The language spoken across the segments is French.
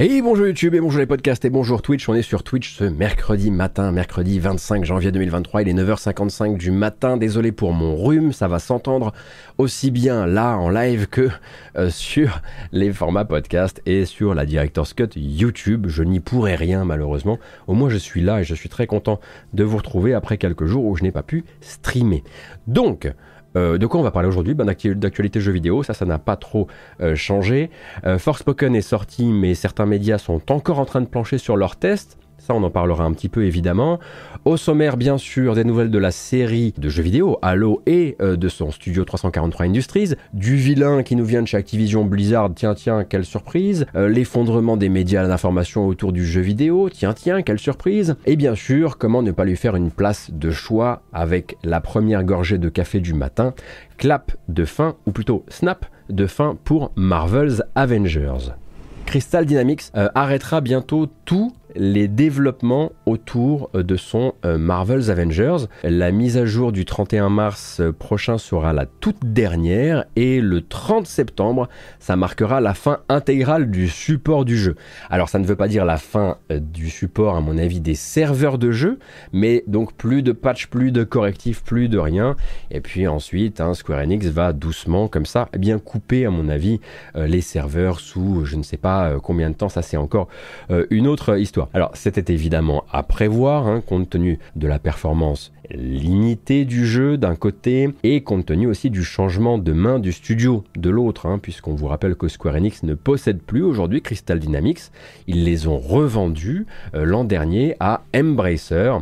Et bonjour YouTube et bonjour les podcasts et bonjour Twitch. On est sur Twitch ce mercredi matin, mercredi 25 janvier 2023. Il est 9h55 du matin. Désolé pour mon rhume, ça va s'entendre aussi bien là en live que euh, sur les formats podcast et sur la Director's Cut YouTube. Je n'y pourrai rien malheureusement. Au moins je suis là et je suis très content de vous retrouver après quelques jours où je n'ai pas pu streamer. Donc, euh, de quoi on va parler aujourd'hui? Ben, D'actualité jeux vidéo, ça, ça n'a pas trop euh, changé. Euh, Forspoken est sorti, mais certains médias sont encore en train de plancher sur leurs tests on en parlera un petit peu évidemment. Au sommaire, bien sûr, des nouvelles de la série de jeux vidéo Halo et euh, de son studio 343 Industries, du vilain qui nous vient de chez Activision Blizzard, tiens tiens, quelle surprise, euh, l'effondrement des médias d'information autour du jeu vidéo, tiens tiens, quelle surprise, et bien sûr, comment ne pas lui faire une place de choix avec la première gorgée de café du matin, clap de fin, ou plutôt snap de fin pour Marvel's Avengers. Crystal Dynamics euh, arrêtera bientôt tout les développements autour de son euh, Marvel's Avengers. La mise à jour du 31 mars euh, prochain sera la toute dernière et le 30 septembre, ça marquera la fin intégrale du support du jeu. Alors ça ne veut pas dire la fin euh, du support à mon avis des serveurs de jeu, mais donc plus de patch, plus de correctifs, plus de rien. Et puis ensuite, hein, Square Enix va doucement comme ça eh bien couper à mon avis les serveurs sous je ne sais pas combien de temps, ça c'est encore une autre histoire. Alors c'était évidemment à prévoir, hein, compte tenu de la performance limitée du jeu d'un côté et compte tenu aussi du changement de main du studio de l'autre, hein, puisqu'on vous rappelle que Square Enix ne possède plus aujourd'hui Crystal Dynamics, ils les ont revendus euh, l'an dernier à Embracer.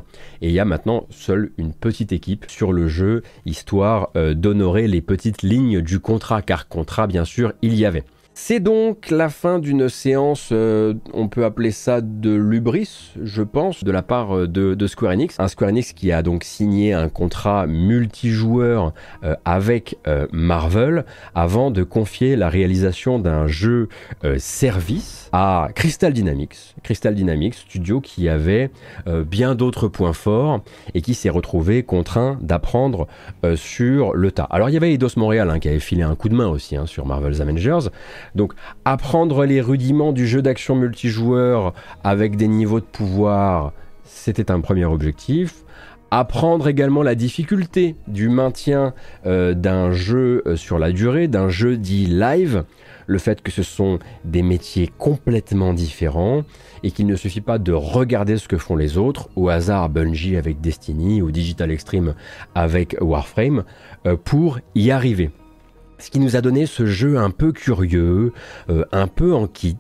Et il y a maintenant seule une petite équipe sur le jeu histoire euh, d'honorer les petites lignes du contrat, car contrat bien sûr il y avait. C'est donc la fin d'une séance, euh, on peut appeler ça de l'ubris, je pense, de la part euh, de, Square Enix. Un Square Enix qui a donc signé un contrat multijoueur euh, avec Marvel avant de confier la réalisation d'un jeu service à Crystal Dynamics. Crystal Dynamics, studio qui avait bien d'autres points forts et qui s'est retrouvé contraint d'apprendre sur le tas. Alors il y avait Eidos Montréal hein, qui avait filé un coup de main aussi hein, sur Marvel's Avengers. Donc apprendre les rudiments du jeu d'action multijoueur avec des niveaux de pouvoir, c'était un premier objectif. Apprendre également la difficulté du maintien euh, d'un jeu euh, sur la durée, d'un jeu dit live, le fait que ce sont des métiers complètement différents et qu'il ne suffit pas de regarder ce que font les autres, au hasard Bungie avec Destiny ou Digital Extreme avec Warframe, euh, pour y arriver. Ce qui nous a donné ce jeu un peu curieux, euh, un peu en kit,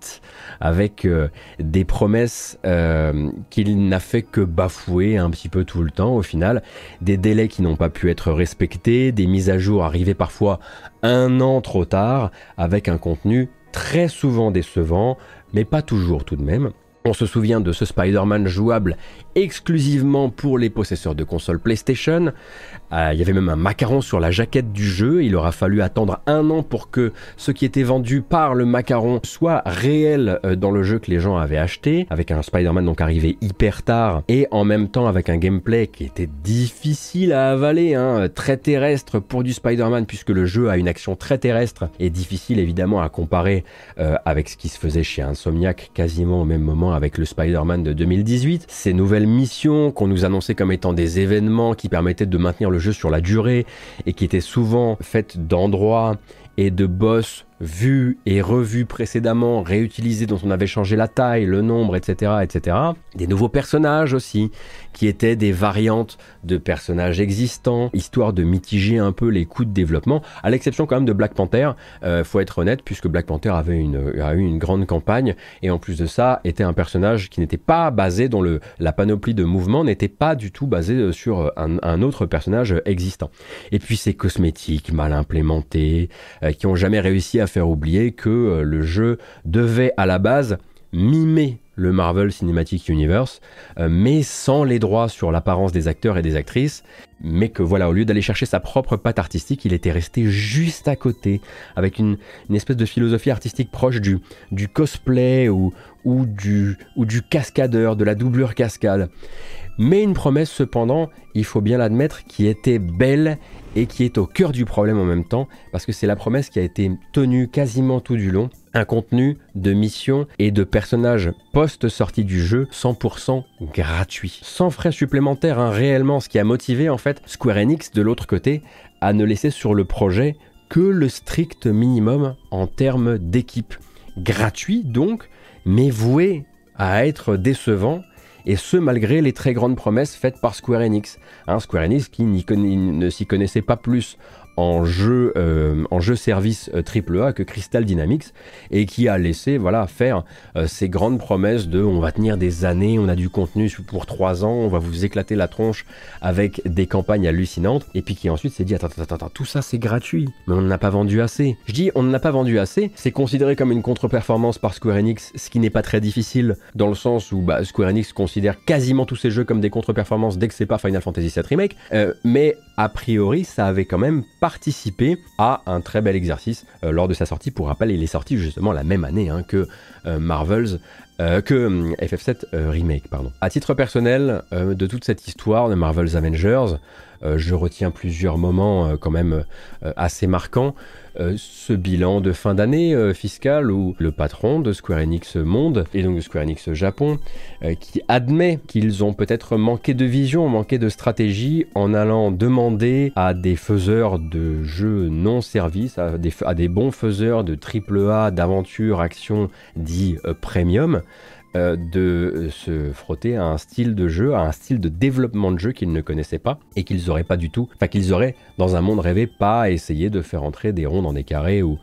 avec euh, des promesses euh, qu'il n'a fait que bafouer un petit peu tout le temps au final, des délais qui n'ont pas pu être respectés, des mises à jour arrivées parfois un an trop tard, avec un contenu très souvent décevant, mais pas toujours tout de même. On se souvient de ce Spider-Man jouable exclusivement pour les possesseurs de consoles PlayStation. Euh, il y avait même un macaron sur la jaquette du jeu. Il aura fallu attendre un an pour que ce qui était vendu par le macaron soit réel euh, dans le jeu que les gens avaient acheté, avec un Spider-Man donc arrivé hyper tard et en même temps avec un gameplay qui était difficile à avaler, hein, très terrestre pour du Spider-Man puisque le jeu a une action très terrestre et difficile évidemment à comparer euh, avec ce qui se faisait chez Insomniac quasiment au même moment avec le Spider-Man de 2018. Ces nouvelles missions qu'on nous annonçait comme étant des événements qui permettaient de maintenir le jeu sur la durée et qui étaient souvent faites d'endroits et de boss vus et revus précédemment, réutilisés dont on avait changé la taille, le nombre, etc., etc. Des nouveaux personnages aussi, qui étaient des variantes de personnages existants, histoire de mitiger un peu les coûts de développement, à l'exception quand même de Black Panther, euh, faut être honnête, puisque Black Panther avait une, a eu une grande campagne, et en plus de ça, était un personnage qui n'était pas basé, dont le, la panoplie de mouvements n'était pas du tout basée sur un, un, autre personnage existant. Et puis ces cosmétiques mal implémentés, euh, qui ont jamais réussi à faire oublier que euh, le jeu devait à la base mimer le Marvel Cinematic Universe, euh, mais sans les droits sur l'apparence des acteurs et des actrices, mais que voilà, au lieu d'aller chercher sa propre patte artistique, il était resté juste à côté, avec une, espèce de philosophie artistique proche du, cosplay ou, ou, du, ou du cascadeur, de la doublure cascade. Mais une promesse cependant, il faut bien l'admettre, qui était belle et qui est au cœur du problème en même temps, parce que c'est la promesse qui a été tenue quasiment tout du long, un contenu de mission et de personnages post-sortie du jeu 100% gratuit. Sans frais supplémentaires, hein, réellement, ce qui a motivé en fait Square Enix de l'autre côté à ne laisser sur le projet que le strict minimum en termes d'équipe. Gratuit donc, mais voué à être décevant et ce malgré les très grandes promesses faites par Square Enix. Hein, Square Enix qui ne s'y connaissait pas plus en jeu, euh, en jeu service AAA euh, que Crystal Dynamics et qui a laissé voilà, faire euh, ces grandes promesses de on va tenir des années, on a du contenu pour trois ans, on va vous éclater la tronche avec des campagnes hallucinantes et puis qui ensuite s'est dit attends, attends, attends, tout ça c'est gratuit, mais on n'a pas vendu assez. Je dis on n'a pas vendu assez, c'est considéré comme une contre-performance par Square Enix, ce qui n'est pas très difficile dans le sens où bah, Square Enix considère quasiment tous ses jeux comme des contre-performances dès que c'est pas Final Fantasy VII Remake, mais a priori ça avait quand même pas participer à un très bel exercice euh, lors de sa sortie. Pour rappel, il est sorti justement la même année hein, que euh, Marvel's euh, que FF7 Remake. Pardon. À titre personnel, de toute cette histoire de Marvel's Avengers, je retiens plusieurs moments quand même assez marquants. Euh, ce bilan de fin d'année euh, fiscale où le patron de Square Enix Monde et donc de Square Enix Japon euh, qui admet qu'ils ont peut-être manqué de vision, manqué de stratégie en allant demander à des faiseurs de jeux non service, à des, à des bons faiseurs de AAA, d'aventure, action dit premium, euh, de se frotter à un style de jeu, à un style de développement de jeu qu'ils ne connaissaient pas et qu'ils auraient pas du tout, enfin qu'ils auraient dans un monde rêvé pas essayé de faire entrer des ronds dans des carrés ou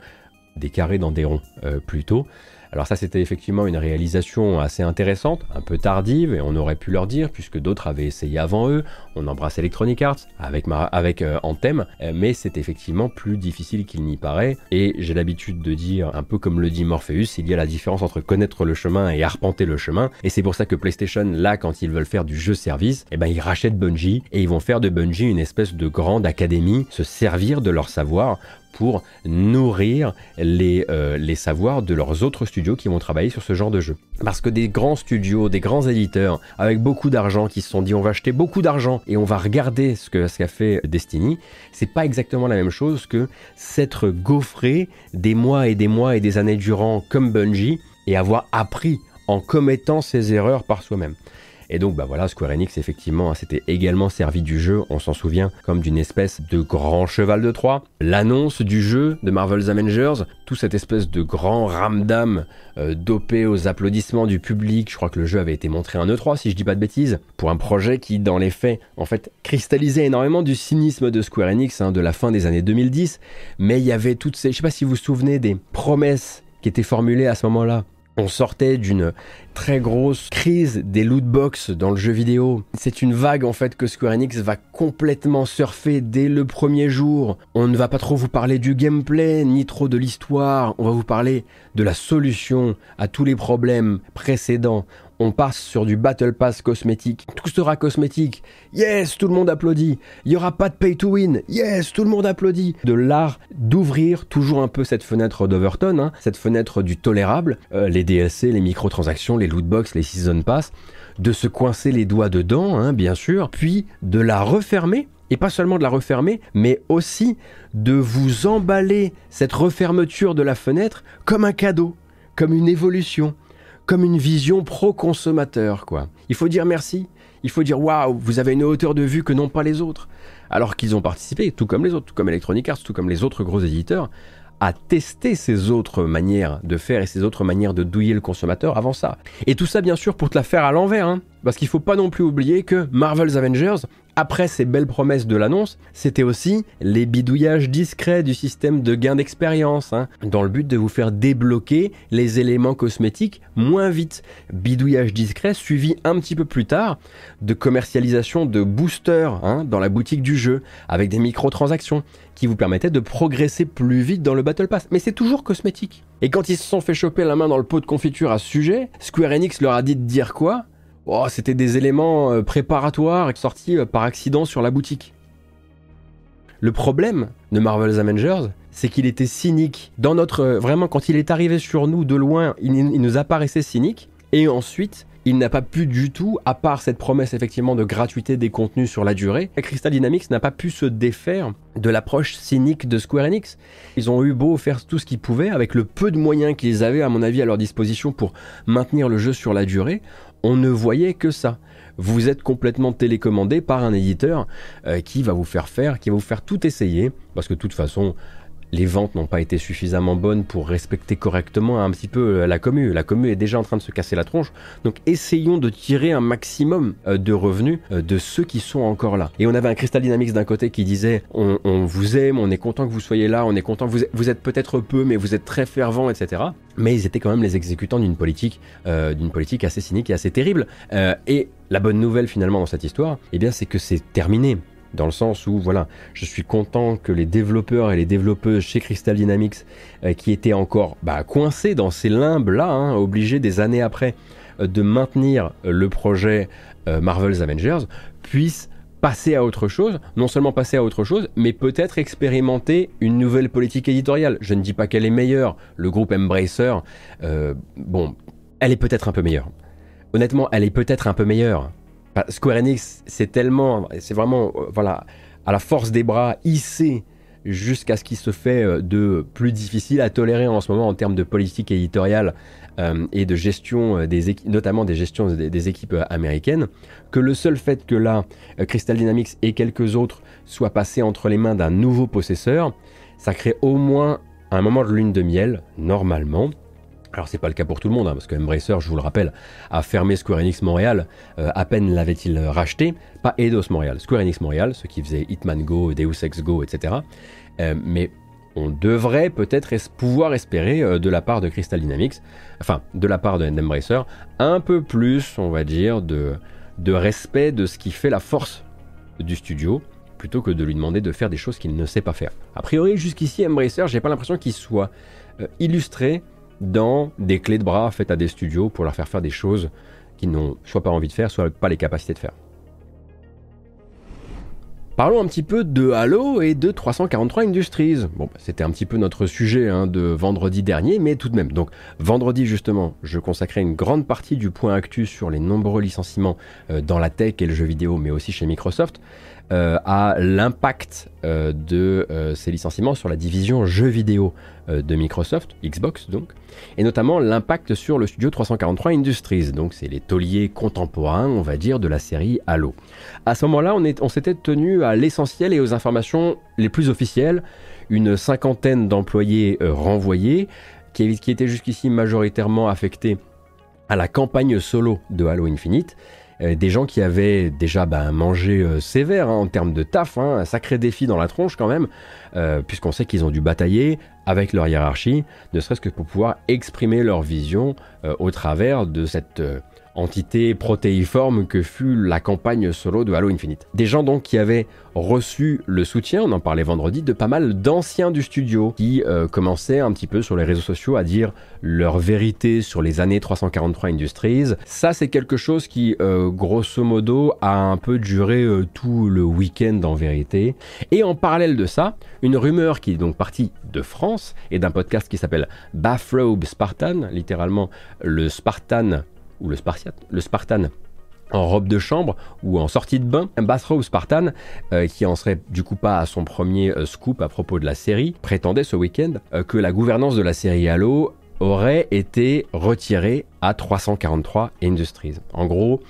des carrés dans des ronds euh, plutôt. Alors ça c'était effectivement une réalisation assez intéressante, un peu tardive et on aurait pu leur dire puisque d'autres avaient essayé avant eux. On embrasse Electronic Arts avec, avec euh, Anthem, euh, mais c'est effectivement plus difficile qu'il n'y paraît et j'ai l'habitude de dire un peu comme le dit Morpheus, il y a la différence entre connaître le chemin et arpenter le chemin et c'est pour ça que PlayStation là quand ils veulent faire du jeu service, eh ben ils rachètent Bungie et ils vont faire de Bungie une espèce de grande académie, se servir de leur savoir pour nourrir les, euh, les savoirs de leurs autres studios qui vont travailler sur ce genre de jeu. Parce que des grands studios, des grands éditeurs, avec beaucoup d'argent, qui se sont dit on va acheter beaucoup d'argent et on va regarder ce qu'a ce qu'a fait Destiny, c'est pas exactement la même chose que s'être gaufré des mois et des mois et des années durant comme Bungie et avoir appris en commettant ses erreurs par soi-même. Et donc, bah voilà, Square Enix, effectivement, hein, s'était également servi du jeu, on s'en souvient, comme d'une espèce de grand cheval de Troie. L'annonce du jeu de Marvel's Avengers, tout cette espèce de grand ramdam euh, dopé aux applaudissements du public. Je crois que le jeu avait été montré en E3, si je dis pas de bêtises, pour un projet qui, dans les faits, en fait, cristallisait énormément du cynisme de Square Enix hein, de la fin des années 2010. Mais il y avait toutes ces, je sais pas si vous vous souvenez des promesses qui étaient formulées à ce moment-là on sortait d'une très grosse crise des loot box dans le jeu vidéo. C'est une vague en fait que Square Enix va complètement surfer dès le premier jour. On ne va pas trop vous parler du gameplay ni trop de l'histoire, on va vous parler de la solution à tous les problèmes précédents on passe sur du Battle Pass cosmétique. Tout sera cosmétique. Yes, tout le monde applaudit. Il n'y aura pas de pay to win. Yes, tout le monde applaudit. De l'art d'ouvrir toujours un peu cette fenêtre d'Overton, hein, cette fenêtre du tolérable, euh, les DLC, les microtransactions, les lootbox, les season pass, de se coincer les doigts dedans, hein, bien sûr, puis de la refermer et pas seulement de la refermer, mais aussi de vous emballer cette refermeture de la fenêtre comme un cadeau, comme une évolution, comme une vision pro-consommateur, quoi. Il faut dire merci. Il faut dire waouh, vous avez une hauteur de vue que n'ont pas les autres. Alors qu'ils ont participé, tout comme les autres, tout comme Electronic Arts, tout comme les autres gros éditeurs, à tester ces autres manières de faire et ces autres manières de douiller le consommateur avant ça. Et tout ça, bien sûr, pour te la faire à l'envers, hein. Parce qu'il faut pas non plus oublier que Marvel's Avengers, après ces belles promesses de l'annonce, c'était aussi les bidouillages discrets du système de gain d'expérience, hein, dans le but de vous faire débloquer les éléments cosmétiques moins vite. Bidouillage discret suivi un petit peu plus tard de commercialisation de boosters hein, dans la boutique du jeu, avec des microtransactions qui vous permettaient de progresser plus vite dans le Battle Pass. Mais c'est toujours cosmétique. Et quand ils se sont fait choper la main dans le pot de confiture à ce sujet, Square Enix leur a dit de dire quoi? Oh, c'était des éléments euh, préparatoires sortis euh, par accident sur la boutique. Le problème de Marvel's Avengers, c'est qu'il était cynique. Dans notre, euh, vraiment, quand il est arrivé sur nous de loin, il, nous apparaissait cynique. Et ensuite, il n'a pas pu du tout, à part cette promesse effectivement de gratuité des contenus sur la durée, Crystal Dynamics n'a pas pu se défaire de l'approche cynique de Square Enix. Ils ont eu beau faire tout ce qu'ils pouvaient avec le peu de moyens qu'ils avaient à mon avis à leur disposition pour maintenir le jeu sur la durée, on ne voyait que ça. Vous êtes complètement télécommandé par un éditeur euh, qui va vous faire faire, qui va vous faire tout essayer, parce que de toute façon, les ventes n'ont pas été suffisamment bonnes pour respecter correctement un petit peu euh, la commu. La commu est déjà en train de se casser la tronche. Donc essayons de tirer un maximum euh, de revenus euh, de ceux qui sont encore là. Et on avait un Crystal Dynamics d'un côté qui disait on, vous aime, on est content que vous soyez là, on est content que vous, vous êtes peut-être peu, mais vous êtes très fervent, etc. Mais ils étaient quand même les exécutants d'une politique, d'une politique assez cynique et assez terrible. et la bonne nouvelle finalement dans cette histoire, eh bien c'est que c'est terminé dans le sens où voilà, je suis content que les développeurs et les développeuses chez Crystal Dynamics euh, qui étaient encore bah, coincés dans ces limbes là, hein, obligés des années après euh, de maintenir euh, le projet Marvel's Avengers, puissent passer à autre chose, non seulement passer à autre chose, mais peut-être expérimenter une nouvelle politique éditoriale. Je ne dis pas qu'elle est meilleure, le groupe Embracer, bon, elle est peut-être un peu meilleure. Honnêtement, elle est peut-être un peu meilleure. Square Enix, c'est tellement, c'est vraiment, euh, voilà, à la force des bras, hissé jusqu'à ce qui se fait euh, de plus difficile à tolérer en ce moment en termes de politique éditoriale euh, et de gestion des équipes, notamment des gestions des, équipes américaines, que le seul fait que là, Crystal Dynamics et quelques autres soient passés entre les mains d'un nouveau possesseur, ça crée au moins un moment de lune de miel, normalement, alors c'est pas le cas pour tout le monde, hein, parce que Embracer, je vous le rappelle, a fermé Square Enix Montréal, euh, à peine l'avait-il racheté, pas Eidos Montréal, Square Enix Montréal, ce qui faisait Hitman Go, Deus Ex Go, etc. Euh, mais on devrait peut-être pouvoir espérer euh, de la part de Crystal Dynamics, enfin de la part de Embracer, un peu plus, on va dire, de, respect de ce qui fait la force du studio, plutôt que de lui demander de faire des choses qu'il ne sait pas faire. A priori, jusqu'ici, Embracer, j'ai pas l'impression qu'il soit illustré dans des clés de bras faites à des studios pour leur faire faire des choses qu'ils n'ont soit pas envie de faire, soit pas les capacités de faire. Parlons un petit peu de Halo et de 343 Industries. Bon, bah, c'était un petit peu notre sujet hein, de vendredi dernier, mais tout de même. Donc, vendredi justement, je consacrais une grande partie du point actu sur les nombreux licenciements euh, dans la tech et le jeu vidéo, mais aussi chez Microsoft. Euh, à l'impact euh, de euh, ces licenciements sur la division jeux vidéo de Microsoft, Xbox donc, et notamment l'impact sur le studio 343 Industries, donc c'est les tauliers contemporains, on va dire, de la série Halo. À ce moment-là, on, s'était tenu à l'essentiel et aux informations les plus officielles, une cinquantaine d'employés renvoyés, qui étaient jusqu'ici majoritairement affectés à la campagne solo de Halo Infinite, euh, des gens qui avaient déjà bah, mangé euh, sévère hein, en termes de taf, hein, un sacré défi dans la tronche quand même, euh, puisqu'on sait qu'ils ont dû batailler avec leur hiérarchie, ne serait-ce que pour pouvoir exprimer leur vision au travers de cette entité protéiforme que fut la campagne solo de Halo Infinite. Des gens donc qui avaient reçu le soutien, on en parlait vendredi, de pas mal d'anciens du studio qui euh, commençaient un petit peu sur les réseaux sociaux à dire leur vérité sur les années 343 Industries. Ça c'est quelque chose qui euh, grosso modo a un peu duré euh, tout le week-end en vérité. Et en parallèle de ça, une rumeur qui est donc partie de France et d'un podcast qui s'appelle Bathrobe Spartan, littéralement le Spartan ou le Spartan en robe de chambre ou en sortie de bain, un bathrobe Spartan, euh, qui en serait du coup pas à son premier euh, scoop à propos de la série, prétendait ce week-end euh, que la gouvernance de la série Halo aurait été retirée à 343 Industries. En gros,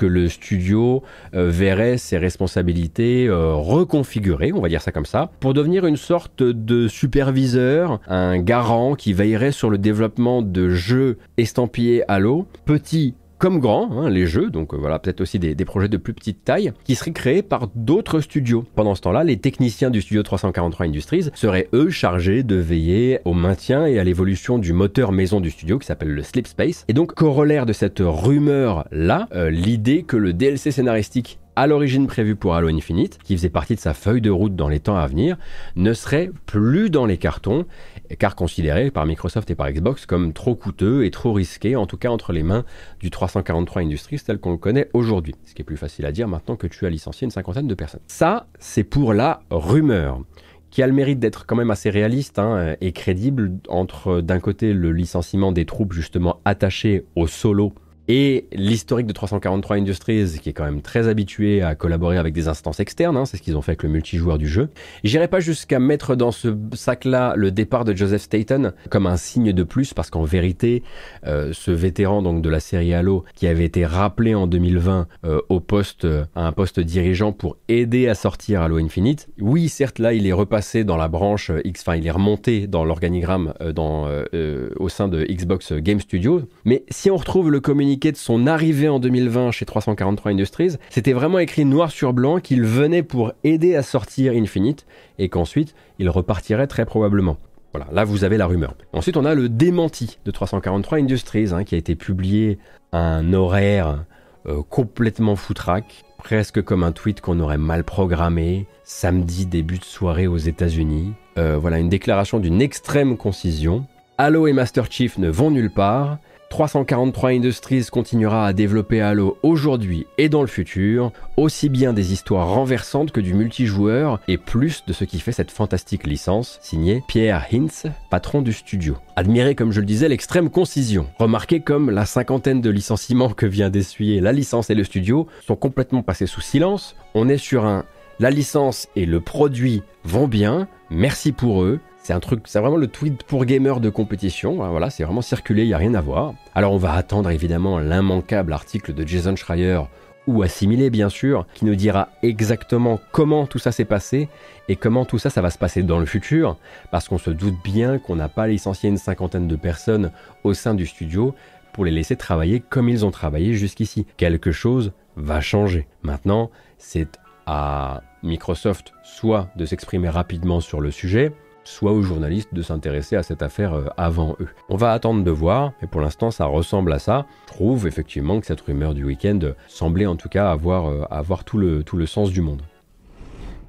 que le studio euh, verrait ses responsabilités euh, reconfigurées, on va dire ça comme ça, pour devenir une sorte de superviseur, un garant qui veillerait sur le développement de jeux estampillés Halo, petits comme grand, hein, les jeux, donc euh, voilà, peut-être aussi des, projets de plus petite taille, qui seraient créés par d'autres studios. Pendant ce temps-là, les techniciens du studio 343 Industries seraient eux chargés de veiller au maintien et à l'évolution du moteur maison du studio qui s'appelle le Sleep Space. Et donc, corollaire de cette rumeur-là, euh, l'idée que le DLC scénaristique à l'origine prévu pour Halo Infinite, qui faisait partie de sa feuille de route dans les temps à venir, ne serait plus dans les cartons car considéré par Microsoft et par Xbox comme trop coûteux et trop risqué, en tout cas entre les mains du 343 Industries tel qu'on le connaît aujourd'hui. Ce qui est plus facile à dire maintenant que tu as licencié une cinquantaine de personnes. Ça, c'est pour la rumeur qui a le mérite d'être quand même assez réaliste hein, et crédible entre d'un côté le licenciement des troupes justement attachées au solo et l'historique de 343 Industries, qui est quand même très habitué à collaborer avec des instances externes, hein, c'est ce qu'ils ont fait avec le multijoueur du jeu. J'irai pas jusqu'à mettre dans ce sac-là le départ de Joseph Staten comme un signe de plus, parce qu'en vérité, euh, ce vétéran donc de la série Halo, qui avait été rappelé en 2020 euh, au poste, à un poste dirigeant pour aider à sortir Halo Infinite, oui, certes, là, il est repassé dans la branche X, enfin, il est remonté dans l'organigramme au sein de Xbox Game Studios, mais si on retrouve le communiqué de son arrivée en 2020 chez 343 Industries, c'était vraiment écrit noir sur blanc qu'il venait pour aider à sortir Infinite et qu'ensuite il repartirait très probablement. Voilà, là vous avez la rumeur. Ensuite on a le démenti de 343 Industries hein, qui a été publié à un horaire euh, complètement foutraque, presque comme un tweet qu'on aurait mal programmé, samedi début de soirée aux États-Unis. Euh, voilà une déclaration d'une extrême concision. Halo et Master Chief ne vont nulle part. 343 Industries continuera à développer Halo aujourd'hui et dans le futur, aussi bien des histoires renversantes que du multijoueur et plus de ce qui fait cette fantastique licence, signé Pierre Hintz, patron du studio. Admirez comme je le disais l'extrême concision. Remarquez comme la cinquantaine de licenciements que vient d'essuyer la licence et le studio sont complètement passés sous silence. On est sur un la licence et le produit vont bien, merci pour eux, c'est un truc, c'est vraiment le tweet pour gamer de compétition. Hein, voilà, c'est vraiment circulé, il n'y a rien à voir. Alors on va attendre évidemment l'immanquable article de Jason Schreier ou assimilé bien sûr, qui nous dira exactement comment tout ça s'est passé et comment tout ça ça va se passer dans le futur, parce qu'on se doute bien qu'on n'a pas licencié une cinquantaine de personnes au sein du studio pour les laisser travailler comme ils ont travaillé jusqu'ici. Quelque chose va changer. Maintenant, c'est à Microsoft soit de s'exprimer rapidement sur le sujet, soit aux journalistes de s'intéresser à cette affaire euh, avant eux. On va attendre de voir, mais pour l'instant ça ressemble à ça. Je trouve effectivement que cette rumeur du week-end semblait en tout cas avoir, euh, tout le sens du monde.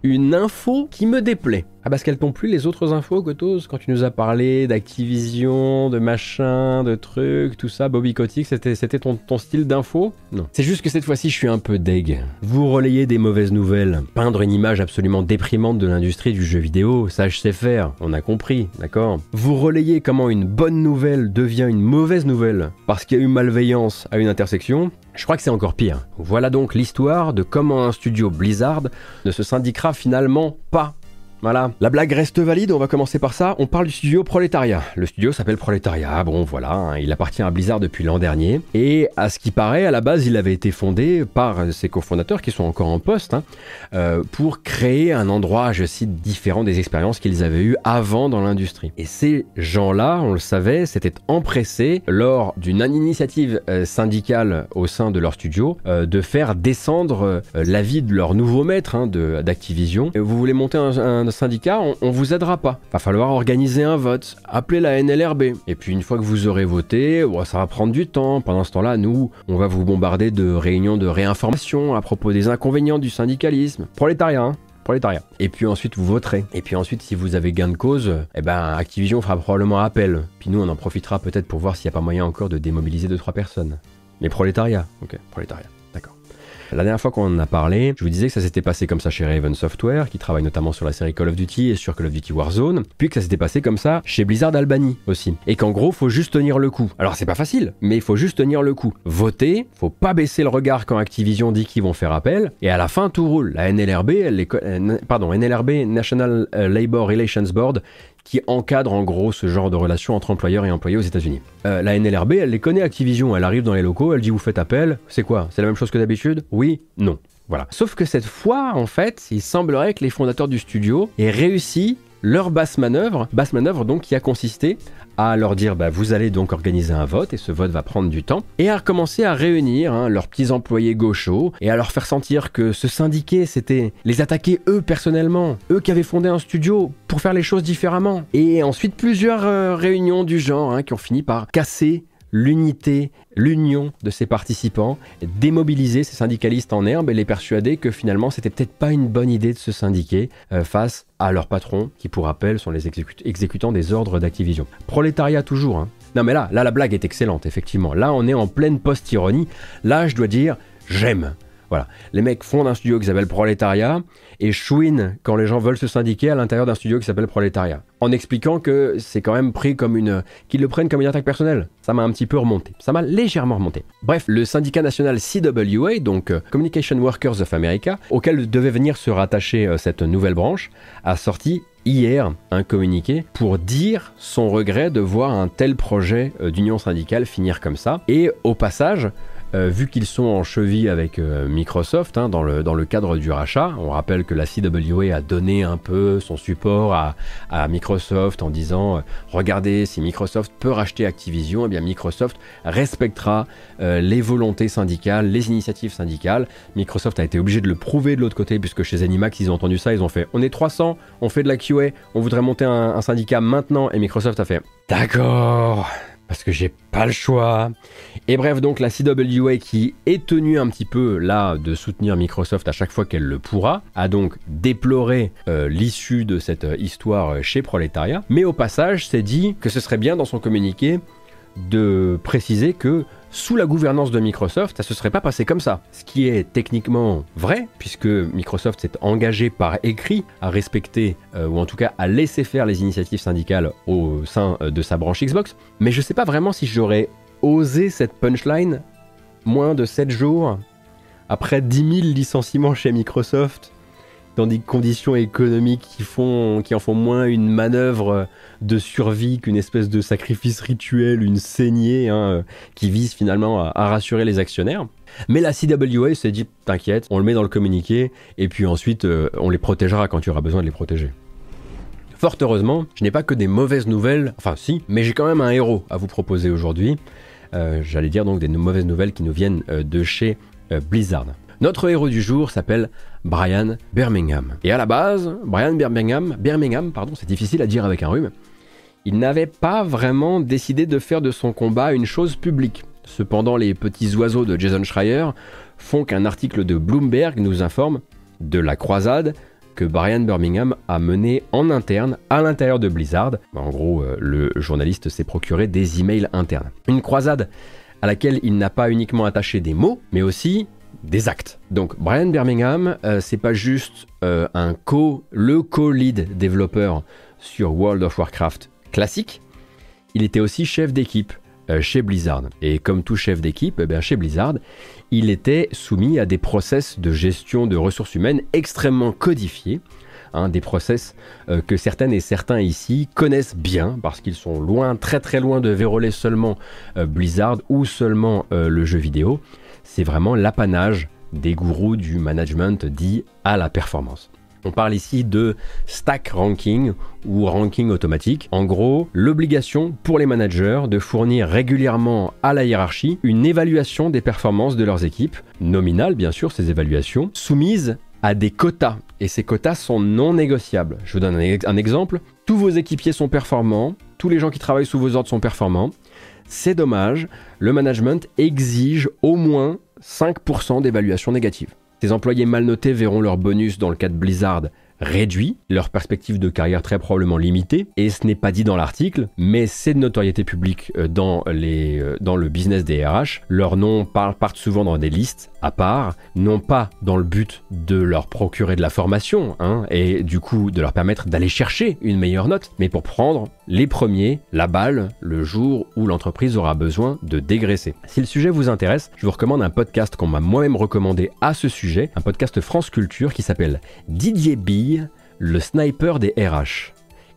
Une info qui me déplaît. Ah parce qu'elles t'ont plus les autres infos, Gotos, quand tu nous as parlé d'Activision, de machin, de trucs, tout ça, Bobby Kotick, c'était, c'était ton, ton style d'info? Non. C'est juste que cette fois-ci, je suis un peu deg. Vous relayez des mauvaises nouvelles. Peindre une image absolument déprimante de l'industrie du jeu vidéo, ça je sais faire, on a compris, d'accord? Vous relayez comment une bonne nouvelle devient une mauvaise nouvelle parce qu'il y a eu malveillance à une intersection, je crois que c'est encore pire. Voilà donc l'histoire de comment un studio Blizzard ne se syndiquera finalement pas voilà, la blague reste valide, on va commencer par ça. On parle du studio Proletariat. Le studio s'appelle Proletariat, bon voilà, hein, il appartient à Blizzard depuis l'an dernier. Et à ce qui paraît, à la base, il avait été fondé par ses cofondateurs qui sont encore en poste hein, euh, pour créer un endroit, je cite, différent des expériences qu'ils avaient eues avant dans l'industrie. Et ces gens-là, on le savait, s'étaient empressés lors d'une initiative euh, syndicale au sein de leur studio euh, de faire descendre l'avis de leur nouveau maître hein, d'Activision. Vous voulez monter un syndicat, on, vous aidera pas. Va falloir organiser un vote, appeler la NLRB. Et puis une fois que vous aurez voté, ça va prendre du temps. Pendant ce temps-là, nous, on va vous bombarder de réunions de réinformation à propos des inconvénients du syndicalisme. Prolétariat, hein prolétariat. Et puis ensuite vous voterez. Et puis ensuite si vous avez gain de cause, eh ben Activision fera probablement appel. Puis nous on en profitera peut-être pour voir s'il n'y a pas moyen encore de démobiliser 2-3 personnes. Mais prolétariat, ok, prolétariat. La dernière fois qu'on en a parlé, je vous disais que ça s'était passé comme ça chez Raven Software, qui travaille notamment sur la série Call of Duty et sur Call of Duty Warzone, puis que ça s'était passé comme ça chez Blizzard Albany aussi. Et qu'en gros, faut juste tenir le coup. Alors c'est pas facile, mais il faut juste tenir le coup. Voter, faut pas baisser le regard quand Activision dit qu'ils vont faire appel, et à la fin tout roule. La NLRB, euh, pardon, NLRB, National euh, Labor Relations Board, qui encadre en gros ce genre de relation entre employeurs et employés aux États-Unis. Euh, la NLRB, elle les connaît Activision, elle arrive dans les locaux, elle dit vous faites appel, c'est quoi? C'est la même chose que d'habitude? Oui Non. Voilà. Sauf que cette fois, en fait, il semblerait que les fondateurs du studio aient réussi leur basse manœuvre, basse manœuvre donc qui a consisté à leur dire bah, vous allez donc organiser un vote et ce vote va prendre du temps. Et à recommencer à réunir hein, leurs petits employés gauchos et à leur faire sentir que se syndiquer c'était les attaquer eux personnellement, eux qui avaient fondé un studio pour faire les choses différemment. Et ensuite plusieurs euh, réunions du genre hein, qui ont fini par casser l'unité, l'union de ses participants, démobiliser ces syndicalistes en herbe et les persuader que finalement c'était peut-être pas une bonne idée de se syndiquer euh, face à leurs patrons, qui pour rappel sont les exécutants des ordres d'Activision. Prolétariat toujours, hein. Non mais là, là la blague est excellente, effectivement. Là on est en pleine post-ironie. Là je dois dire, j'aime. Voilà, les mecs fondent un studio qui s'appelle Prolétariat et chouinent quand les gens veulent se syndiquer à l'intérieur d'un studio qui s'appelle Prolétariat. En expliquant que c'est quand même pris comme une. qu'ils le prennent comme une attaque personnelle. Ça m'a un petit peu remonté. Ça m'a légèrement remonté. Bref, le syndicat national CWA, donc euh, Communication Workers of America, auquel devait venir se rattacher euh, cette nouvelle branche, a sorti hier un communiqué pour dire son regret de voir un tel projet euh, d'union syndicale finir comme ça. Et au passage, euh, vu qu'ils sont en cheville avec euh, Microsoft hein, dans, le, cadre du rachat, on rappelle que la CWA a donné un peu son support à, Microsoft en disant euh, regardez si Microsoft peut racheter Activision, eh bien Microsoft respectera les volontés syndicales, les initiatives syndicales. Microsoft a été obligé de le prouver de l'autre côté puisque chez Zenimax ils ont entendu ça, ils ont fait on est 300, on fait de la QA, on voudrait monter un syndicat maintenant et Microsoft a fait d'accord parce que j'ai pas le choix. Et bref, donc la CWA qui est tenue un petit peu là de soutenir Microsoft à chaque fois qu'elle le pourra, a donc déploré euh, l'issue de cette euh, histoire chez Proletariat, mais au passage s'est dit que ce serait bien dans son communiqué de préciser que sous la gouvernance de Microsoft, ça se serait pas passé comme ça. Ce qui est techniquement vrai, puisque Microsoft s'est engagé par écrit à respecter, euh, ou en tout cas à laisser faire les initiatives syndicales au sein euh, de sa branche Xbox. Mais je sais pas vraiment si j'aurais osé cette punchline moins de 7 jours après 10 000 licenciements chez Microsoft dans des conditions économiques qui, font, qui en font moins une manœuvre de survie qu'une espèce de sacrifice rituel, une saignée hein, qui vise finalement à, rassurer les actionnaires. Mais la CWA s'est dit, t'inquiète, on le met dans le communiqué, et puis ensuite euh, on les protégera quand il y aura besoin de les protéger. Fort heureusement, je n'ai pas que des mauvaises nouvelles, enfin si, mais j'ai quand même un héros à vous proposer aujourd'hui. Euh, j'allais dire donc des mauvaises nouvelles qui nous viennent euh, de chez Blizzard. Notre héros du jour s'appelle Brian Birmingham. Et à la base, Brian Birmingham, Birmingham, pardon, c'est difficile à dire avec un rhume, il n'avait pas vraiment décidé de faire de son combat une chose publique. Cependant, les petits oiseaux de Jason Schreier font qu'un article de Bloomberg nous informe de la croisade que Brian Birmingham a menée en interne à l'intérieur de Blizzard. En gros, euh, le journaliste s'est procuré des emails internes. Une croisade à laquelle il n'a pas uniquement attaché des mots, mais aussi des actes. Donc Brian Birmingham, euh, c'est pas juste euh, un co, le co-lead développeur sur World of Warcraft classique, il était aussi chef d'équipe euh, chez Blizzard. Et comme tout chef d'équipe, eh chez Blizzard, il était soumis à des process de gestion de ressources humaines extrêmement codifiés. Hein, des process que certaines et certains ici connaissent bien parce qu'ils sont loin, très très loin de verrouiller seulement Blizzard ou seulement le jeu vidéo c'est vraiment l'apanage des gourous du management dit à la performance. On parle ici de stack ranking ou ranking automatique. En gros, l'obligation pour les managers de fournir régulièrement à la hiérarchie une évaluation des performances de leurs équipes, nominale bien sûr ces évaluations, soumises à des quotas. Et ces quotas sont non négociables. Je vous donne un, exemple. Tous vos équipiers sont performants, tous les gens qui travaillent sous vos ordres sont performants. C'est dommage, le management exige au moins 5% d'évaluation négative. Ces employés mal notés verront leur bonus dans le cas de Blizzard réduit, leur perspective de carrière très probablement limitée, et ce n'est pas dit dans l'article, mais c'est de notoriété publique euh, euh, dans le business des RH. Leurs noms partent souvent dans des listes à part, non pas dans le but de leur procurer de la formation, hein, et du coup de leur permettre d'aller chercher une meilleure note, mais pour prendre les premiers, la balle, le jour où l'entreprise aura besoin de dégraisser. Si le sujet vous intéresse, je vous recommande un podcast qu'on m'a moi-même recommandé à ce sujet, un podcast France Culture qui s'appelle Didier Bille, le sniper des RH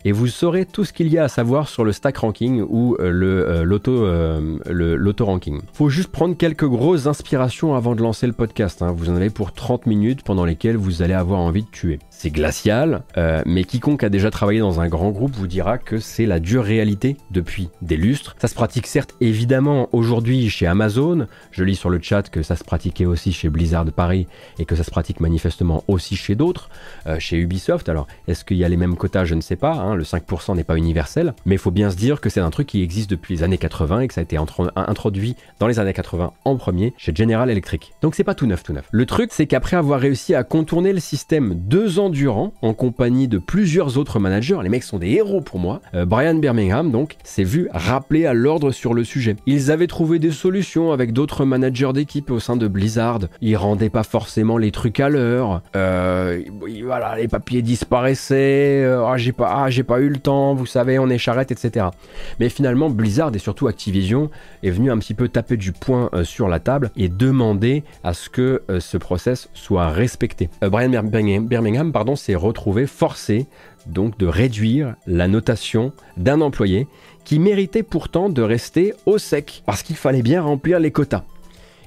et vous saurez tout ce qu'il y a à savoir sur le stack ranking ou euh, le euh, euh. Faut juste prendre quelques grosses inspirations avant de lancer le podcast. Hein. Vous en avez pour 30 minutes pendant lesquelles vous allez avoir envie de tuer. C'est glacial, mais quiconque a déjà travaillé dans un grand groupe vous dira que c'est la dure réalité depuis des lustres. Ça se pratique certes évidemment aujourd'hui chez Amazon. Je lis sur le chat que ça se pratiquait aussi chez Blizzard Paris et que ça se pratique manifestement aussi chez d'autres, chez Ubisoft. Alors est-ce qu'il y a les mêmes quotas? Je ne sais pas. Hein, le 5% n'est pas universel, mais il faut bien se dire que c'est un truc qui existe depuis les années 80 et que ça a été introduit dans les années 80 en premier chez General Electric. Donc c'est pas tout neuf, tout neuf. Le truc, c'est qu'après avoir réussi à contourner le système deux ans durant, en compagnie de plusieurs autres managers, les mecs sont des héros pour moi, euh, Brian Birmingham donc s'est vu rappeler à l'ordre sur le sujet. Ils avaient trouvé des solutions avec d'autres managers d'équipe au sein de Blizzard. Ils rendaient pas forcément les trucs à l'heure. Euh, voilà, les papiers disparaissaient. Euh, ah, j'ai pas, ah, j'ai pas eu le temps. Vous savez, on est charrette, etc. Mais finalement, Blizzard et surtout Activision est venu un petit peu taper du poing sur la table et demander à ce que ce process soit respecté. Brian Birmingham, pardon, s'est retrouvé forcé donc de réduire la notation d'un employé qui méritait pourtant de rester au sec, parce qu'il fallait bien remplir les quotas.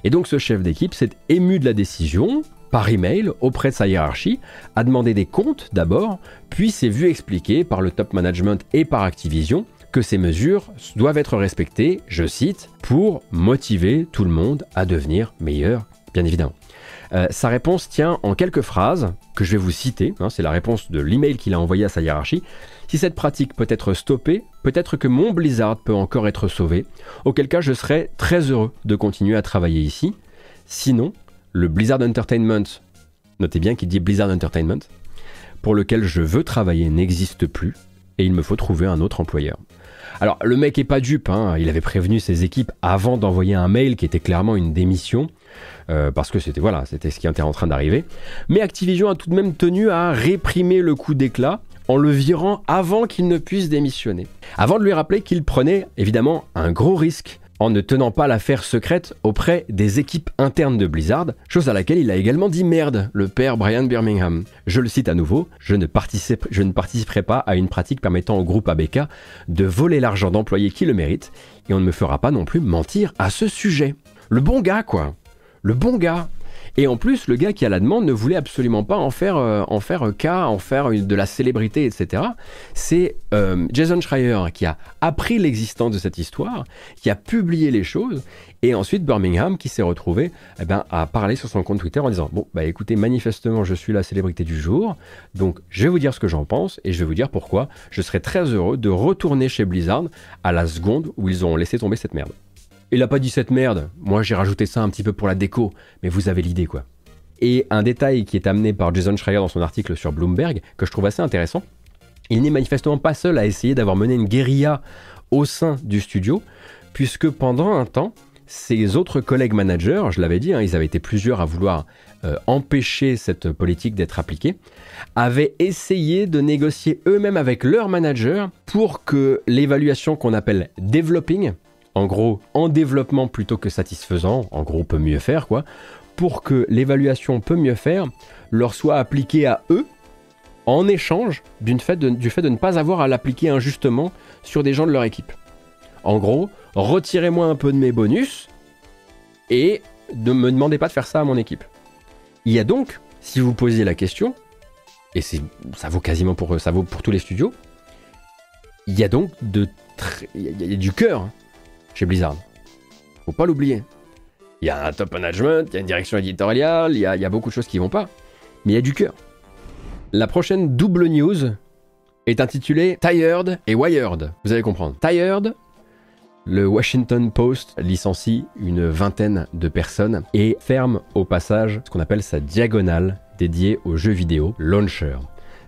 Et donc ce chef d'équipe s'est ému de la décision, par email, auprès de sa hiérarchie, a demandé des comptes d'abord, puis s'est vu expliquer par le top management et par Activision que ces mesures doivent être respectées, je cite, pour motiver tout le monde à devenir meilleur, bien évidemment. Euh, sa réponse tient en quelques phrases que je vais vous citer. Hein, c'est la réponse de l'email qu'il a envoyé à sa hiérarchie. Si cette pratique peut être stoppée, peut-être que mon Blizzard peut encore être sauvé, auquel cas je serai très heureux de continuer à travailler ici. Sinon, le Blizzard Entertainment, notez bien qu'il dit Blizzard Entertainment, pour lequel je veux travailler n'existe plus et il me faut trouver un autre employeur. Alors le mec est pas dupe, hein. il avait prévenu ses équipes avant d'envoyer un mail qui était clairement une démission. Euh, parce que c'était voilà, c'était ce qui était en train d'arriver. Mais Activision a tout de même tenu à réprimer le coup d'éclat en le virant avant qu'il ne puisse démissionner. Avant de lui rappeler qu'il prenait évidemment un gros risque en ne tenant pas l'affaire secrète auprès des équipes internes de Blizzard, chose à laquelle il a également dit merde, le père Brian Birmingham. Je le cite à nouveau, je ne, participerai pas à une pratique permettant au groupe ABK de voler l'argent d'employés qui le méritent, et on ne me fera pas non plus mentir à ce sujet. Le bon gars, quoi le bon gars. Et en plus, le gars qui a la demande ne voulait absolument pas en faire, euh, en faire cas, en faire de la célébrité, etc. C'est euh, Jason Schreier qui a appris l'existence de cette histoire, qui a publié les choses, et ensuite Birmingham qui s'est retrouvé eh ben, à parler sur son compte Twitter en disant Bon, bah écoutez, manifestement, je suis la célébrité du jour, donc je vais vous dire ce que j'en pense, et je vais vous dire pourquoi je serais très heureux de retourner chez Blizzard à la seconde où ils ont laissé tomber cette merde. Il a pas dit cette merde, moi j'ai rajouté ça un petit peu pour la déco, mais vous avez l'idée quoi. Et un détail qui est amené par Jason Schreier dans son article sur Bloomberg, que je trouve assez intéressant, il n'est manifestement pas seul à essayer d'avoir mené une guérilla au sein du studio, puisque pendant un temps, ses autres collègues managers, je l'avais dit, hein, ils avaient été plusieurs à vouloir euh, empêcher cette politique d'être appliquée, avaient essayé de négocier eux-mêmes avec leurs managers pour que l'évaluation qu'on appelle developing, en gros en développement plutôt que satisfaisant, en gros peut mieux faire quoi, pour que l'évaluation peut mieux faire leur soit appliquée à eux en échange du fait de ne pas avoir à l'appliquer injustement sur des gens de leur équipe. En gros, retirez-moi un peu de mes bonus et ne me demandez pas de faire ça à mon équipe. Il y a donc, si vous posiez la question, et ça vaut quasiment pour ça vaut pour tous les studios, il y a donc du cœur chez Blizzard. Faut pas l'oublier. Il y a un top management, il y a une direction éditoriale, il y a, beaucoup de choses qui vont pas. Mais il y a du cœur. La prochaine double news est intitulée Tired et Wired. Vous allez comprendre. Tired, le Washington Post licencie une vingtaine de personnes et ferme au passage ce qu'on appelle sa diagonale dédiée aux jeux vidéo Launcher.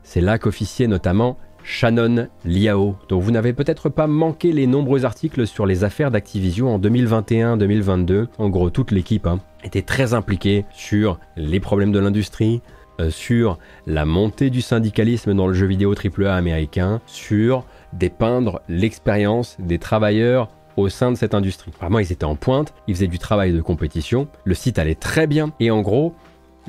C'est là qu'officiait notamment Shannon Liao, dont vous n'avez peut-être pas manqué les nombreux articles sur les affaires d'Activision en 2021-2022. En gros, toute l'équipe hein, était très impliquée sur les problèmes de l'industrie, euh, sur la montée du syndicalisme dans le jeu vidéo AAA américain, sur dépeindre l'expérience des travailleurs au sein de cette industrie. Vraiment, ils étaient en pointe, ils faisaient du travail de compétition, le site allait très bien, et en gros,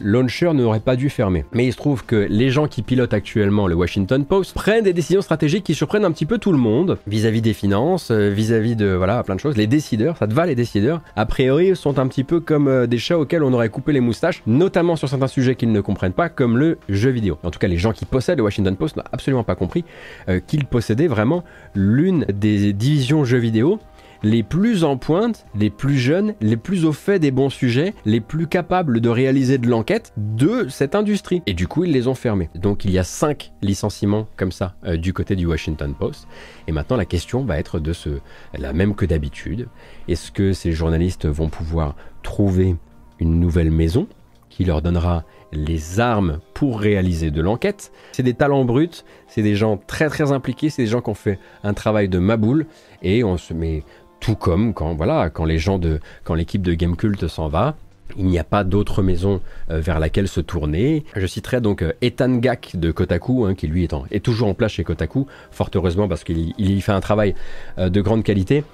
Launcher n'aurait pas dû fermer. Mais il se trouve que les gens qui pilotent actuellement le Washington Post prennent des décisions stratégiques qui surprennent un petit peu tout le monde vis-à-vis des finances, euh, vis-à-vis de voilà plein de choses. Les décideurs, ça te va les décideurs, a priori sont un petit peu comme euh, des chats auxquels on aurait coupé les moustaches, notamment sur certains sujets qu'ils ne comprennent pas, comme le jeu vidéo. En tout cas, les gens qui possèdent le Washington Post n'ont absolument pas compris euh, qu'ils possédaient vraiment l'une des divisions jeux vidéo les plus en pointe, les plus jeunes, les plus au fait des bons sujets, les plus capables de réaliser de l'enquête de cette industrie. Et du coup, ils les ont fermés. Donc il y a cinq licenciements comme ça euh, du côté du Washington Post. Et maintenant, la question va être de ce, la même que d'habitude. Est-ce que ces journalistes vont pouvoir trouver une nouvelle maison qui leur donnera les armes pour réaliser de l'enquête? C'est des talents bruts, c'est des gens très très impliqués, c'est des gens qui ont fait un travail de maboule et on se met tout comme quand voilà quand les gens de quand l'équipe de Gamecult s'en va. Il n'y a pas d'autre maison euh, vers laquelle se tourner. Je citerai donc euh, Ethan Gak de Kotaku, hein, qui lui est, toujours en place chez Kotaku, fort heureusement parce qu'il y fait un travail euh, de grande qualité.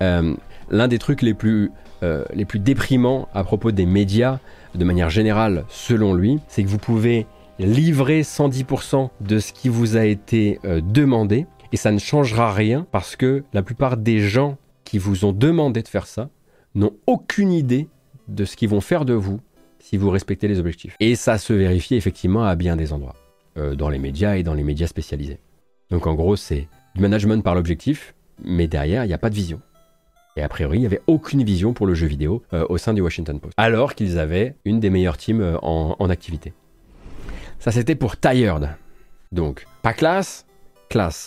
L'un des trucs les plus, déprimants à propos des médias, de manière générale, selon lui, c'est que vous pouvez livrer 110% de ce qui vous a été demandé et ça ne changera rien parce que la plupart des gens qui vous ont demandé de faire ça n'ont aucune idée de ce qu'ils vont faire de vous si vous respectez les objectifs. Et ça se vérifie effectivement à bien des endroits, euh, dans les médias et dans les médias spécialisés. Donc en gros, c'est du management par l'objectif, mais derrière, il n'y a pas de vision. Et a priori, il n'y avait aucune vision pour le jeu vidéo euh, au sein du Washington Post. Alors qu'ils avaient une des meilleures teams euh, en, activité. Ça, c'était pour Tired. Donc, pas classe,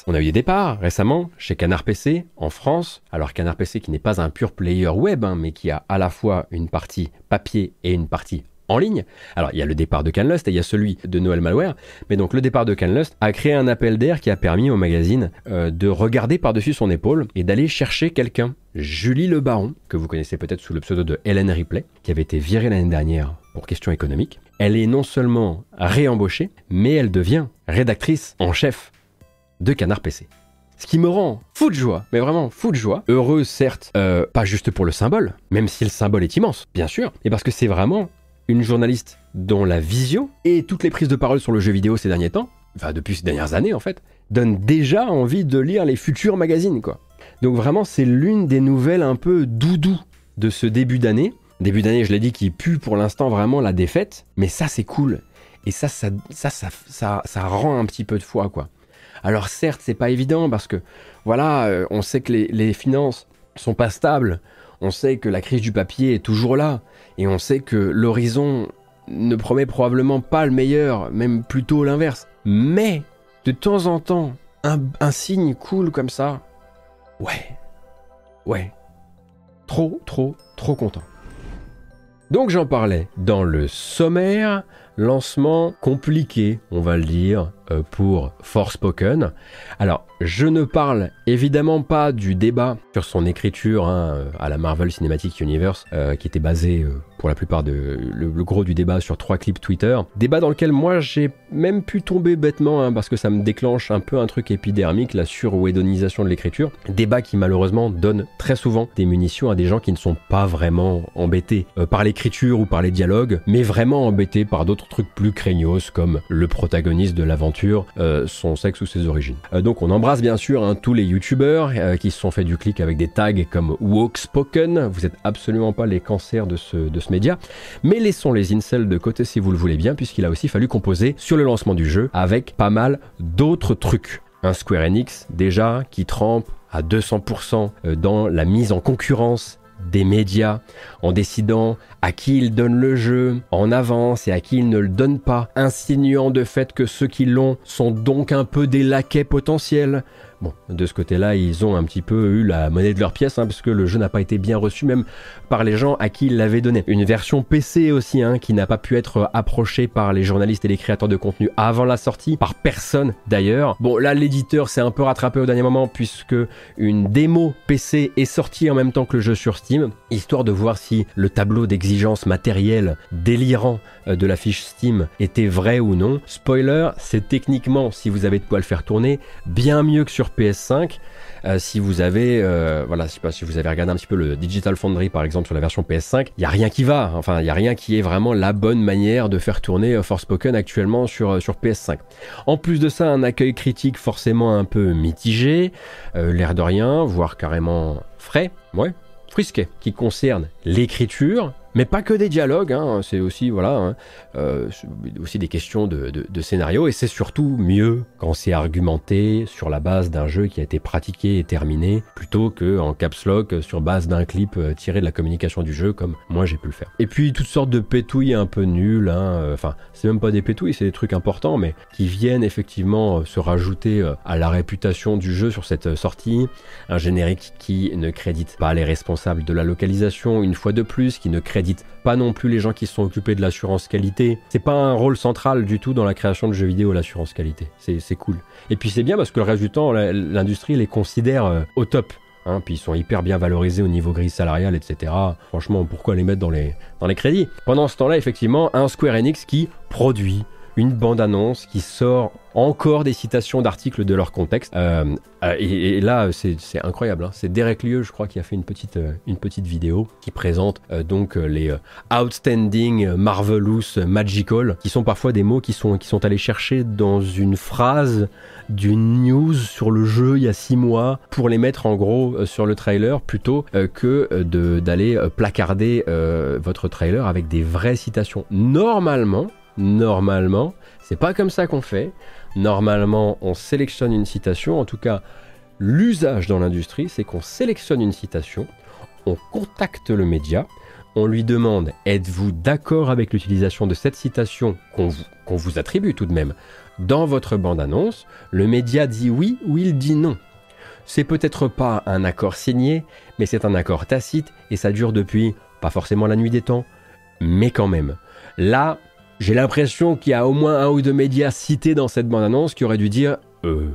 On a eu des départs récemment chez Canard PC en France. Alors Canard PC qui n'est pas un pur player web, hein, mais qui a à la fois une partie papier et une partie en ligne. Alors, il y a le départ de Canlust et il y a celui de Noël Malware. Mais donc, le départ de Canlust a créé un appel d'air qui a permis au magazine euh, de regarder par-dessus son épaule et d'aller chercher quelqu'un. Julie Le Baron, que vous connaissez peut-être sous le pseudo de Hélène Ripley, qui avait été virée l'année dernière pour questions économiques. Elle est non seulement réembauchée, mais elle devient rédactrice en chef de Canard PC. Ce qui me rend fou de joie, mais vraiment fou de joie. Heureux, certes, euh, pas juste pour le symbole, même si le symbole est immense, bien sûr, mais parce que c'est vraiment une journaliste dont la vision et toutes les prises de parole sur le jeu vidéo ces derniers temps, enfin depuis ces dernières années en fait, donnent déjà envie de lire les futurs magazines quoi. Donc vraiment c'est l'une des nouvelles un peu doudou de ce début d'année. Début d'année, je l'ai dit, qui pue pour l'instant vraiment la défaite, mais ça c'est cool. Et ça ça, ça, ça, ça, rend un petit peu de foi quoi. Alors certes, c'est pas évident parce que voilà, euh, on sait que les, les finances sont pas stables, on sait que la crise du papier est toujours là, et on sait que l'horizon ne promet probablement pas le meilleur, même plutôt l'inverse. Mais, de temps en temps, un, signe cool comme ça, ouais, ouais, trop, trop, trop content. Donc j'en parlais. Dans le sommaire, lancement compliqué, on va le dire, pour Forspoken. Alors, je ne parle évidemment pas du débat sur son écriture hein, à la Marvel Cinematic Universe, euh, qui était basé euh, pour la plupart de le, gros du débat sur trois clips Twitter. Débat dans lequel moi j'ai même pu tomber bêtement hein, parce que ça me déclenche un peu un truc épidermique, la surwedonisation de l'écriture. Débat qui malheureusement donne très souvent des munitions à des gens qui ne sont pas vraiment embêtés par l'écriture ou par les dialogues, mais vraiment embêtés par d'autres trucs plus craignos comme le protagoniste de l'aventure, son sexe ou ses origines. donc on embrasse bien sûr hein, tous les youtubeurs euh, qui se sont fait du clic avec des tags comme Wokspoken. Vous êtes absolument pas les cancers de ce, de ce média. Mais laissons les incels de côté si vous le voulez bien, puisqu'il a aussi fallu composer sur le lancement du jeu avec pas mal d'autres trucs. Un Square Enix déjà qui trempe à 200% euh, dans la mise en concurrence des médias en décidant à qui ils donnent le jeu en avance et à qui ils ne le donnent pas, insinuant de fait que ceux qui l'ont sont donc un peu des laquais potentiels. Bon, de ce côté-là, ils ont un petit peu eu la monnaie de leur pièce, hein, parce que le jeu n'a pas été bien reçu même par les gens à qui il l'avait donné. Une version PC aussi, hein, qui n'a pas pu être approchée par les journalistes et les créateurs de contenu avant la sortie, par personne d'ailleurs. Bon, là, l'éditeur s'est un peu rattrapé au dernier moment, puisque une démo PC est sortie en même temps que le jeu sur Steam, histoire de voir si le tableau d'exigence matérielle délirant euh, de la fiche Steam était vrai ou non. Spoiler, c'est techniquement, si vous avez de quoi le faire tourner, bien mieux que sur PS5. Euh, si vous avez, euh, voilà, je sais pas vous avez regardé un petit peu le Digital Foundry par exemple sur la version PS5, il y a rien qui va. Enfin, il y a rien qui est vraiment la bonne manière de faire tourner Forspoken actuellement sur sur PS5. En plus de ça, un accueil critique forcément un peu mitigé, l'air de rien, voire carrément frais, ouais, frisquet, qui concerne l'écriture mais pas que des dialogues, hein, c'est aussi voilà, hein, euh, aussi des questions de, de, scénario, et c'est surtout mieux quand c'est argumenté sur la base d'un jeu qui a été pratiqué et terminé, plutôt que en caps lock sur base d'un clip euh, tiré de la communication du jeu, comme moi j'ai pu le faire. Et puis toutes sortes de pétouilles un peu nulles, hein, euh, enfin c'est même pas des pétouilles, c'est des trucs importants, mais qui viennent effectivement se rajouter à la réputation du jeu sur cette sortie, un générique qui ne crédite pas les responsables de la localisation une fois de plus, qui ne crédite pas non plus les gens qui sont occupés de l'assurance qualité. C'est pas un rôle central du tout dans la création de jeux vidéo, l'assurance qualité. C'est cool. Et puis c'est bien parce que le reste du temps, l'industrie les considère euh, au top. Hein, puis ils sont hyper bien valorisés au niveau gris salarial, etc. Franchement, pourquoi les mettre dans les, dans les crédits? Pendant ce temps-là, effectivement, un Square Enix qui produit une bande-annonce qui sort encore des citations d'articles de leur contexte. Euh, euh, et, là, c'est incroyable. Hein. C'est Derek Lieu, je crois, qui a fait une petite, euh, une petite vidéo qui présente donc les outstanding, marvelous, magical, qui sont parfois des mots qui sont, qui sont allés chercher dans une phrase d'une news sur le jeu il y a six mois pour les mettre en gros sur le trailer plutôt que d'aller placarder votre trailer avec des vraies citations. Normalement, normalement, c'est pas comme ça qu'on fait. Normalement, on sélectionne une citation. En tout cas, l'usage dans l'industrie, c'est qu'on sélectionne une citation, on contacte le média, on lui demande êtes-vous d'accord avec l'utilisation de cette citation qu'on vous, vous attribue tout de même dans votre bande-annonce? Le média dit oui ou il dit non. C'est peut-être pas un accord signé, mais c'est un accord tacite et ça dure depuis, pas forcément la nuit des temps, mais quand même. Là, j'ai l'impression qu'il y a au moins un ou deux médias cités dans cette bande-annonce qui auraient dû dire Euh,